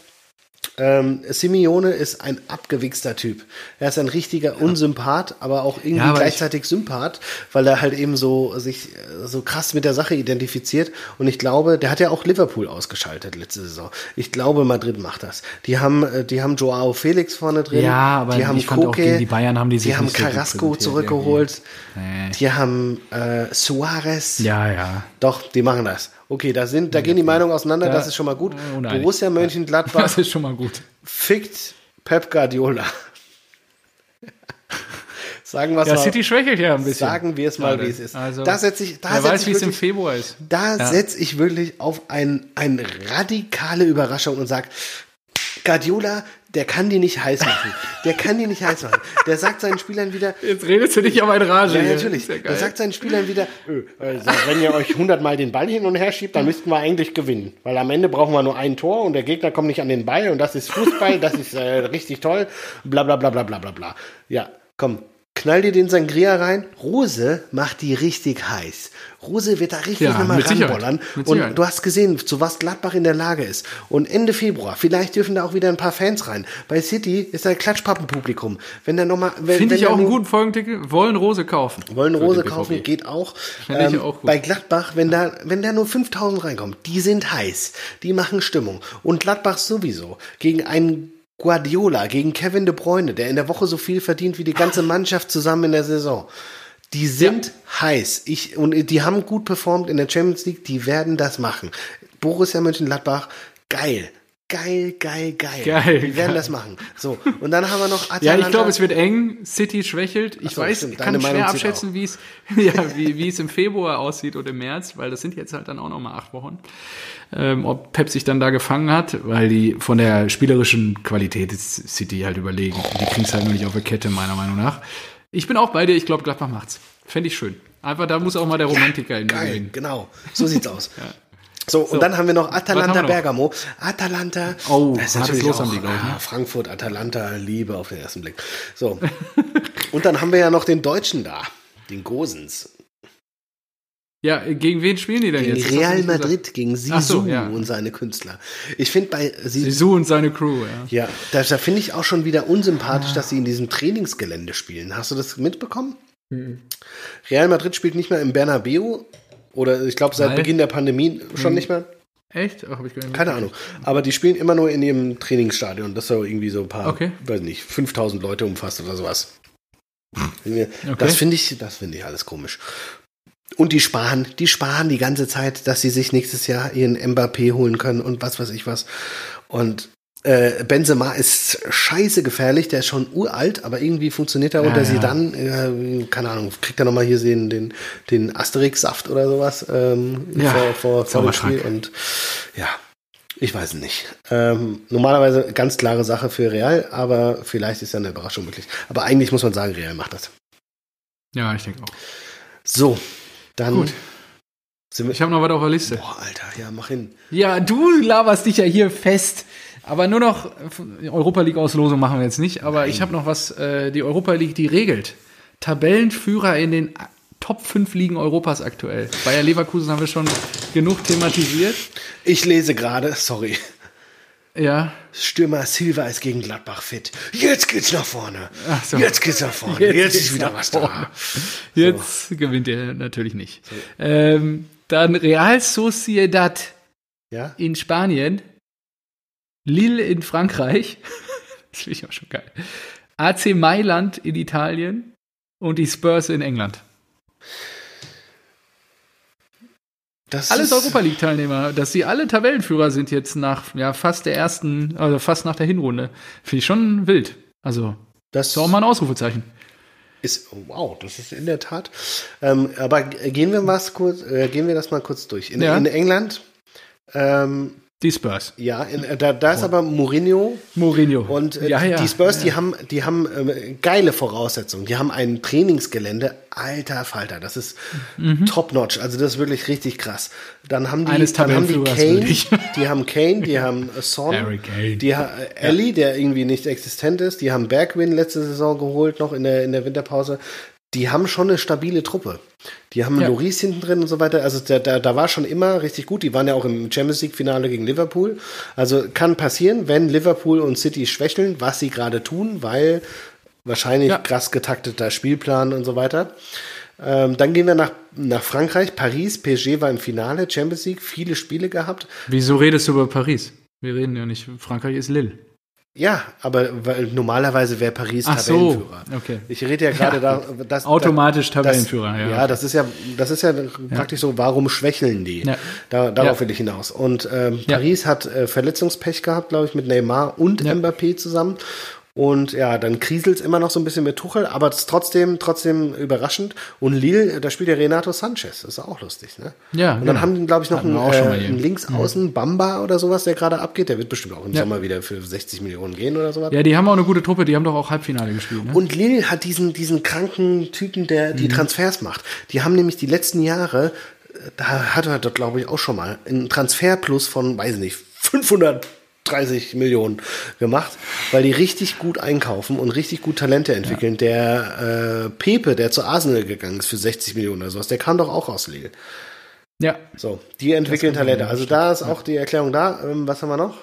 Ähm, Simeone ist ein abgewichster Typ. Er ist ein richtiger Unsympath, aber auch irgendwie Ja, aber gleichzeitig Sympath, weil er halt eben so sich äh, so krass mit der Sache identifiziert. Und ich glaube, der hat ja auch Liverpool ausgeschaltet letzte Saison. Ich glaube, Madrid macht das. Die haben, äh, die haben Joao Felix vorne drin. Ja, aber die haben ich fand auch gegen die Bayern haben die sich die haben so Carrasco zurückgeholt. Nee. Die haben äh, Suarez. Ja, ja. Doch, die machen das. Okay, da sind, da gehen die Meinungen auseinander, Da- das ist schon mal gut. uneinig. Borussia Mönchengladbach Das ist schon mal gut. fickt Pep Guardiola. Sagen wir es Ja, mal. City schwächelt ja ein bisschen. Sagen wir es mal, wie es ist. Also, da setze ich, da setz weiß, wie es im wirklich, Februar ist. da Ja. setze ich wirklich auf ein, eine radikale Überraschung und sage, Guardiola, der kann die nicht heiß machen. Der kann die nicht heiß machen. Der sagt seinen Spielern wieder, Jetzt redest du dich aber in Rage. ja, natürlich. Ja Der sagt seinen Spielern wieder, "Ö, also, wenn ihr euch hundertmal den Ball hin und her schiebt, dann müssten wir eigentlich gewinnen. Weil am Ende brauchen wir nur ein Tor und der Gegner kommt nicht an den Ball und das ist Fußball, das ist äh, richtig toll. Bla bla bla bla bla bla bla. Ja, komm. Knall dir den Sangria rein. Rose macht die richtig heiß. Rose wird da richtig Ja, nochmal ranbollern. Und Sicherheit. du hast gesehen, zu was Gladbach in der Lage ist. Und Ende Februar, vielleicht dürfen da auch wieder ein paar Fans rein. Bei City ist da Klatschpappenpublikum. Wenn da nochmal, Finde ich auch einen guten Folgentitel. Wollen Rose kaufen. wollen Rose kaufen, geht auch. Ähm, auch gut. Bei Gladbach, wenn da, wenn da nur 5000 reinkommen, die sind heiß. Die machen Stimmung. Und Gladbach sowieso. Gegen einen Guardiola, gegen Kevin De Bruyne, der in der Woche so viel verdient wie die ganze Mannschaft zusammen in der Saison. Die sind heiß. Ich, und die haben gut performt in der Champions League. Die werden das machen. Borussia Mönchengladbach, geil. Geil, geil, geil. Geil, Die werden das machen. So. Und dann haben wir noch Ja, Atalanta. ich glaube, es wird eng. City schwächelt. Ich so, weiß, stimmt. ich Deine kann Meinung schwer abschätzen, wie es, ja, wie, wie es im Februar aussieht und im März, weil das sind jetzt halt dann auch noch mal acht Wochen. Ähm, ob Pep sich dann da gefangen hat, weil die von der spielerischen Qualität ist City halt überlegen. Die kriegen es halt nur nicht auf der Kette, meiner Meinung nach. Ich bin auch bei dir. Ich glaube, Gladbach macht's. Fände ich schön. Einfach, da muss auch mal der Romantiker in mir Geil, gewinnen. genau. So sieht's aus. So, und dann haben wir noch Atalanta wir noch? Bergamo. Atalanta. Oh, das ist natürlich Los auch, haben die, glaub ich, ne? ah, Frankfurt, Atalanta, Liebe auf den ersten Blick. So. und dann haben wir ja noch den Deutschen da. Den Gosens. Ja, gegen wen spielen die denn Gegen jetzt? Real. Madrid, gegen Sisu so, ja. und seine Künstler. Ich finde bei Sisu, Sisu und seine Crew, ja. ja, da, da finde ich auch schon wieder unsympathisch, dass sie in diesem Trainingsgelände spielen. Hast du das mitbekommen? Mhm. Real Madrid spielt nicht mehr im Bernabeu oder ich glaube seit Weil? Beginn der Pandemie schon Mhm. nicht mehr. Echt? Hab ich gar nicht Keine Ahnung. Aber die spielen immer nur in ihrem Trainingsstadion. Das so irgendwie so ein paar, Okay. weiß nicht, 5000 Leute umfasst oder sowas. Okay. Das finde ich, das finde ich alles komisch. Und die sparen, die sparen die ganze Zeit, dass sie sich nächstes Jahr ihren Mbappé holen können und was weiß ich was. Und äh, Benzema ist scheiße gefährlich, der ist schon uralt, aber irgendwie funktioniert er unter ja. sie dann, äh, keine Ahnung, kriegt er nochmal hier den, den, den Asterix-Saft oder sowas ähm, Ja, vor, vor, vor dem. Spiel. Und ja, ich weiß es nicht. Ähm, normalerweise ganz klare Sache für Real, aber vielleicht ist ja eine Überraschung möglich. Aber eigentlich muss man sagen, Real macht das. Ja, ich denke auch. So, dann Gut. sind wir. Ich habe noch was auf der Liste. Boah, Alter, ja, mach hin. Ja, du laberst dich ja hier fest. Aber nur noch äh, Europa League Auslosung machen wir jetzt nicht. Aber ich habe noch was. Äh, die Europa League, die regelt. Tabellenführer in den A- Top 5 Ligen Europas aktuell. Bayer Leverkusen haben wir schon genug thematisiert. Ich lese gerade, sorry. Ja. Stürmer Silva ist gegen Gladbach fit. Jetzt geht's nach vorne. So. Jetzt geht's nach vorne. Jetzt, Jetzt ist wieder was vorne. da. Jetzt gewinnt er natürlich nicht. Ähm, dann Real Sociedad Ja? in Spanien, Lille in Frankreich, das finde ich auch schon geil, AC Mailand in Italien und die Spurs in England. Das Alles Europa League Teilnehmer, dass sie alle Tabellenführer sind jetzt nach ja fast der ersten, also fast nach der Hinrunde. Finde ich schon wild. Also, Das ist auch mal ein Ausrufezeichen. ist, wow, das ist in der Tat. Ähm, aber gehen wir kurz, äh, gehen wir das mal kurz durch. In, Ja. in England, ähm, Die Spurs. ja, in, äh, da, da ist aber Mourinho Mourinho. Und äh, ja, ja, die Spurs, ja. die haben, die haben äh, geile Voraussetzungen. Die haben ein Trainingsgelände, alter Falter. Das ist top-notch. Also das ist wirklich richtig krass. Dann haben die, Mhm. Eines dann haben die Kane, die haben Kane, die haben äh, Son, die ha äh, Ellie, der irgendwie nicht existent ist. Die haben Bergwin letzte Saison geholt, noch in der, in der Winterpause. Die haben schon eine stabile Truppe. Die haben ja. Loris hinten drin und so weiter. Also da, da, da war schon immer richtig gut. Die waren ja auch im Champions League Finale gegen Liverpool. Also kann passieren, wenn Liverpool und City schwächeln, was sie gerade tun, weil wahrscheinlich ja. krass getakteter Spielplan und so weiter. Ähm, dann gehen wir nach, nach Frankreich. Paris, PSG war im Finale, Champions League, viele Spiele gehabt. Wieso redest du über Paris? Wir reden ja nicht. Frankreich ist Lille. Ja, aber weil normalerweise wäre Paris Ach Tabellenführer. So, okay. Ich rede ja gerade ja, da, dass automatisch das, Tabellenführer. Ja, ja, das ist ja, das ist ja, ja. praktisch so. Warum schwächeln die? Ja. Da, darauf will ich hinaus. Und ähm, Paris hat äh, Verletzungspech gehabt, glaube ich, mit Neymar und Mbappé zusammen. Und ja, dann kriselt es immer noch so ein bisschen mit Tuchel, aber es ist trotzdem, trotzdem überraschend. Und Lille, da spielt ja Renato Sanchez, das ist auch lustig, ne? Ja. Und dann genau. haben die, glaube ich, noch einen, äh, einen Linksaußen, mhm. Bamba oder sowas, der gerade abgeht. Der wird bestimmt auch im ja. Sommer wieder für 60 Millionen gehen oder sowas. Ja, die haben auch eine gute Truppe, die haben doch auch Halbfinale gespielt. Ne? Und Lille hat diesen, diesen kranken Typen, der die mhm. Transfers macht. Die haben nämlich die letzten Jahre, da hat er dort, glaube ich, auch schon mal einen Transferplus von, weiß nicht, 500 30 Millionen gemacht, weil die richtig gut einkaufen und richtig gut Talente entwickeln. Ja. Der äh, Pepe, der zu Arsenal gegangen ist für 60 Millionen oder sowas, der kam doch auch aus Lille. Ja. So, die entwickeln Talente. Also da ist auch die Erklärung da. Ähm, was haben wir noch?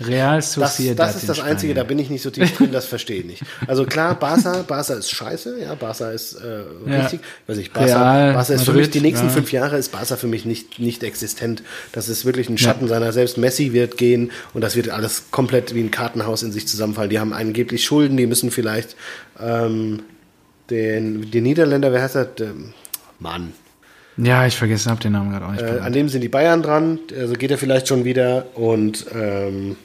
Real Sociedad. Das, das ist das Einzige, da bin ich nicht so tief drin, das verstehe ich nicht. Also klar, Barca, Barca ist scheiße, ja, Barca ist äh, ja. richtig. Weiß ich, Barca, Real, Barca ist Madrid, für mich, die nächsten ja. fünf Jahre ist Barca für mich nicht, nicht existent. Das ist wirklich ein Schatten ja. seiner selbst. Messi wird gehen und das wird alles komplett wie ein Kartenhaus in sich zusammenfallen. Die haben angeblich Schulden, die müssen vielleicht ähm, den, den Niederländer, wer heißt das? Ähm, Mann. Ja, ich vergessen habe den Namen gerade auch nicht. Äh, an dem sind die Bayern dran, also geht er vielleicht schon wieder und ähm,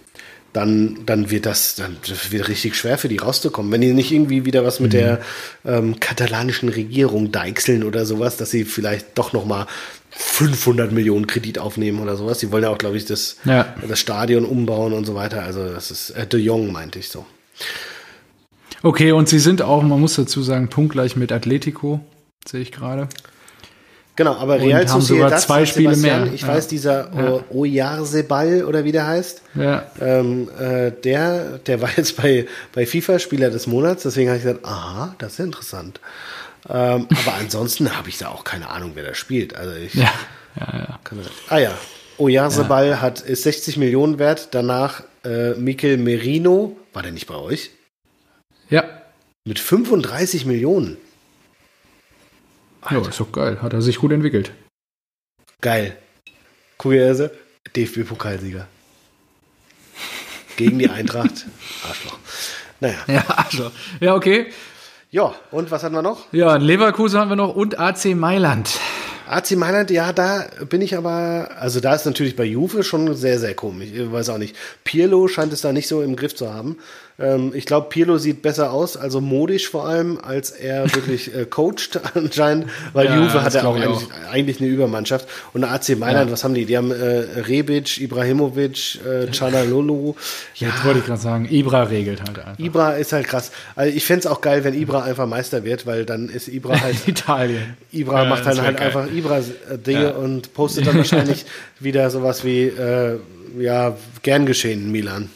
dann, dann wird das dann wird richtig schwer für die rauszukommen. Wenn die nicht irgendwie wieder was mit mhm. der ähm, katalanischen Regierung deichseln oder sowas, dass sie vielleicht doch noch mal 500 Millionen Kredit aufnehmen oder sowas. Die wollen ja auch, glaube ich, das, ja. das Stadion umbauen und so weiter. Also das ist äh, De Jong, meinte ich so. Okay, und sie sind auch, man muss dazu sagen, punktgleich mit Atletico, sehe ich gerade. Genau, aber Real haben sogar zwei Spiele mehr. Ich ja. weiß, dieser ja. Oyarzebal oder wie der heißt, ja. ähm, äh, der, der war jetzt bei, bei FIFA Spieler des Monats, deswegen habe ich gesagt, aha, das ist interessant. Ähm, aber ansonsten habe ich da auch keine Ahnung, wer da spielt. Also ich ja. Ja, ja. Ah ja, Oyarzebal ja. hat ist 60 Millionen wert. Danach äh, Mikel Merino, war der nicht bei euch? Ja. Mit 35 Millionen. Alter. Ja, ist doch geil. Hat er sich gut entwickelt. Geil. Kuriose, DFB-Pokalsieger. Gegen die Eintracht. Arschloch. Naja. Ja, Arschloch. Ja, okay. Ja, und was hatten wir noch? Ja, Leverkusen haben wir noch und AC Mailand. AC Mailand, ja, da bin ich aber, also da ist natürlich bei Juve schon sehr, sehr komisch. Ich weiß auch nicht. Pirlo scheint es da nicht so im Griff zu haben. Ähm, ich glaube, Pirlo sieht besser aus, also modisch vor allem, als er wirklich äh, coacht anscheinend, weil ja, Juve hat ja auch eigentlich, auch eigentlich, eine Übermannschaft. Und AC Mailand, ja. was haben die? Die haben äh, Rebic, Ibrahimovic, äh, Canalolo. Ja, Jetzt wollte ich gerade sagen, Ibra regelt halt einfach. Ibra ist halt krass. Also ich fände es auch geil, wenn Ibra einfach Meister wird, weil dann ist Ibra halt. Italien. Ibra ja, macht dann halt geil. einfach Ibra-Dinge ja. und postet dann wahrscheinlich wieder sowas wie, äh, ja, gern geschehen, Milan.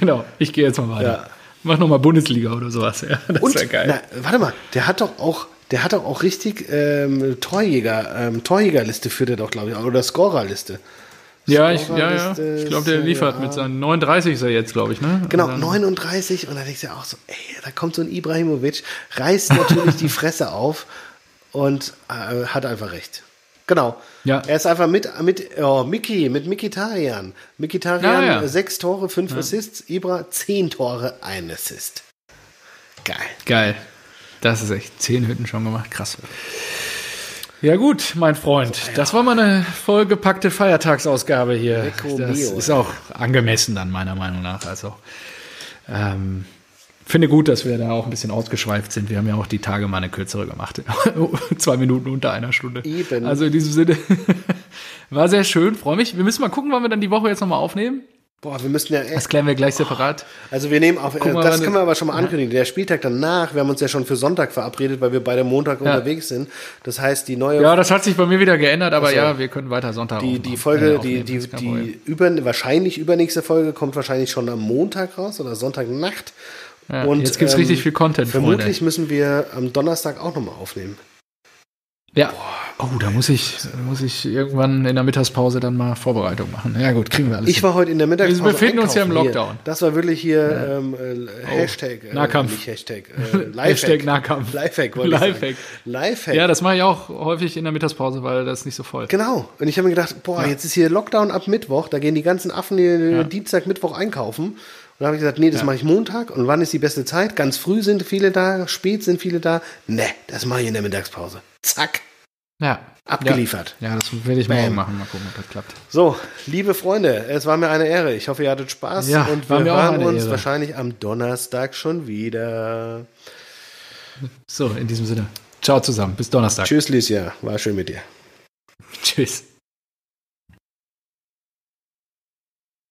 Genau, ich gehe jetzt mal weiter. Ja. Mach nochmal Bundesliga oder sowas. Ja, das wäre geil. Na, warte mal, der hat doch auch, der hat doch auch richtig ähm, Torjäger, ähm, Torjägerliste führt er doch, glaube ich, oder Scorerliste. Ja, ich, ja, ja. ich glaube, der liefert ja. mit seinen 39 ist er jetzt, glaube ich, ne? Genau, 39 und dann denkst du ja auch so, ey, da kommt so ein Ibrahimovic, reißt natürlich die Fresse auf und äh, hat einfach recht. Genau. Ja. Er ist einfach mit, mit oh, Miki, mit Mikitarian. Mikitarian, ja, ja. sechs Tore, fünf ja. Assists. Ibra, zehn Tore, ein Assist. Geil. Geil. Das ist echt zehn Hütten schon gemacht. Krass. Ja gut, mein Freund, so, das war mal eine vollgepackte Feiertagsausgabe hier. Das ist auch angemessen dann meiner Meinung nach. Also ähm, finde gut, dass wir da auch ein bisschen ausgeschweift sind. Wir haben ja auch die Tage mal eine kürzere gemacht. Zwei Minuten unter einer Stunde. Eben. Also in diesem Sinne war sehr schön, freue mich. Wir müssen mal gucken, wann wir dann die Woche jetzt nochmal aufnehmen. Boah, wir müssen ja. Das klären wir gleich separat. Also wir nehmen auf. Guck das können wir aber schon mal ankündigen. Der Spieltag danach, wir haben uns ja schon für Sonntag verabredet, weil wir beide Montag ja. unterwegs sind. Das heißt, die neue. Ja, das hat sich bei mir wieder geändert, aber also, ja, wir können weiter Sonntag. Die, die Folge, die, die, die über, wahrscheinlich übernächste Folge kommt wahrscheinlich schon am Montag raus oder Sonntagnacht. Ja, und jetzt gibt es ähm, richtig viel Content. Vermutlich Freunde. müssen wir am Donnerstag auch nochmal aufnehmen. Ja. Boah. Oh, da muss ich, muss ich irgendwann in der Mittagspause dann mal Vorbereitung machen. Ja gut, kriegen wir alles. Ich hin. war heute in der Mittagspause. Wir befinden uns ja im Lockdown. Hier. Das war wirklich hier ja. ähm, äh, oh, Hashtag. Äh, Nahkampf. Nicht Hashtag. Äh, Hashtag Nahkampf. Lifehack wollte Lifehack. ich Lifehack. Ja, das mache ich auch häufig in der Mittagspause, weil das ist nicht so voll. Genau. Und ich habe mir gedacht, boah, ja. jetzt ist hier Lockdown ab Mittwoch. Da gehen die ganzen Affen ja. Dienstag, Mittwoch einkaufen. Und da habe ich gesagt, nee, das ja. mache ich Montag. Und wann ist die beste Zeit? Ganz früh sind viele da, spät sind viele da. Ne, das mache ich in der Mittagspause. Zack. Ja. Abgeliefert. Ja, ja das werde ich Bam. morgen machen. Mal gucken, ob das klappt. So, liebe Freunde, es war mir eine Ehre. Ich hoffe, ihr hattet Spaß. Ja, und wir hören uns Ehre. wahrscheinlich am Donnerstag schon wieder. So, in diesem Sinne. Ciao zusammen. Bis Donnerstag. Tschüss, Licia. War schön mit dir. Tschüss.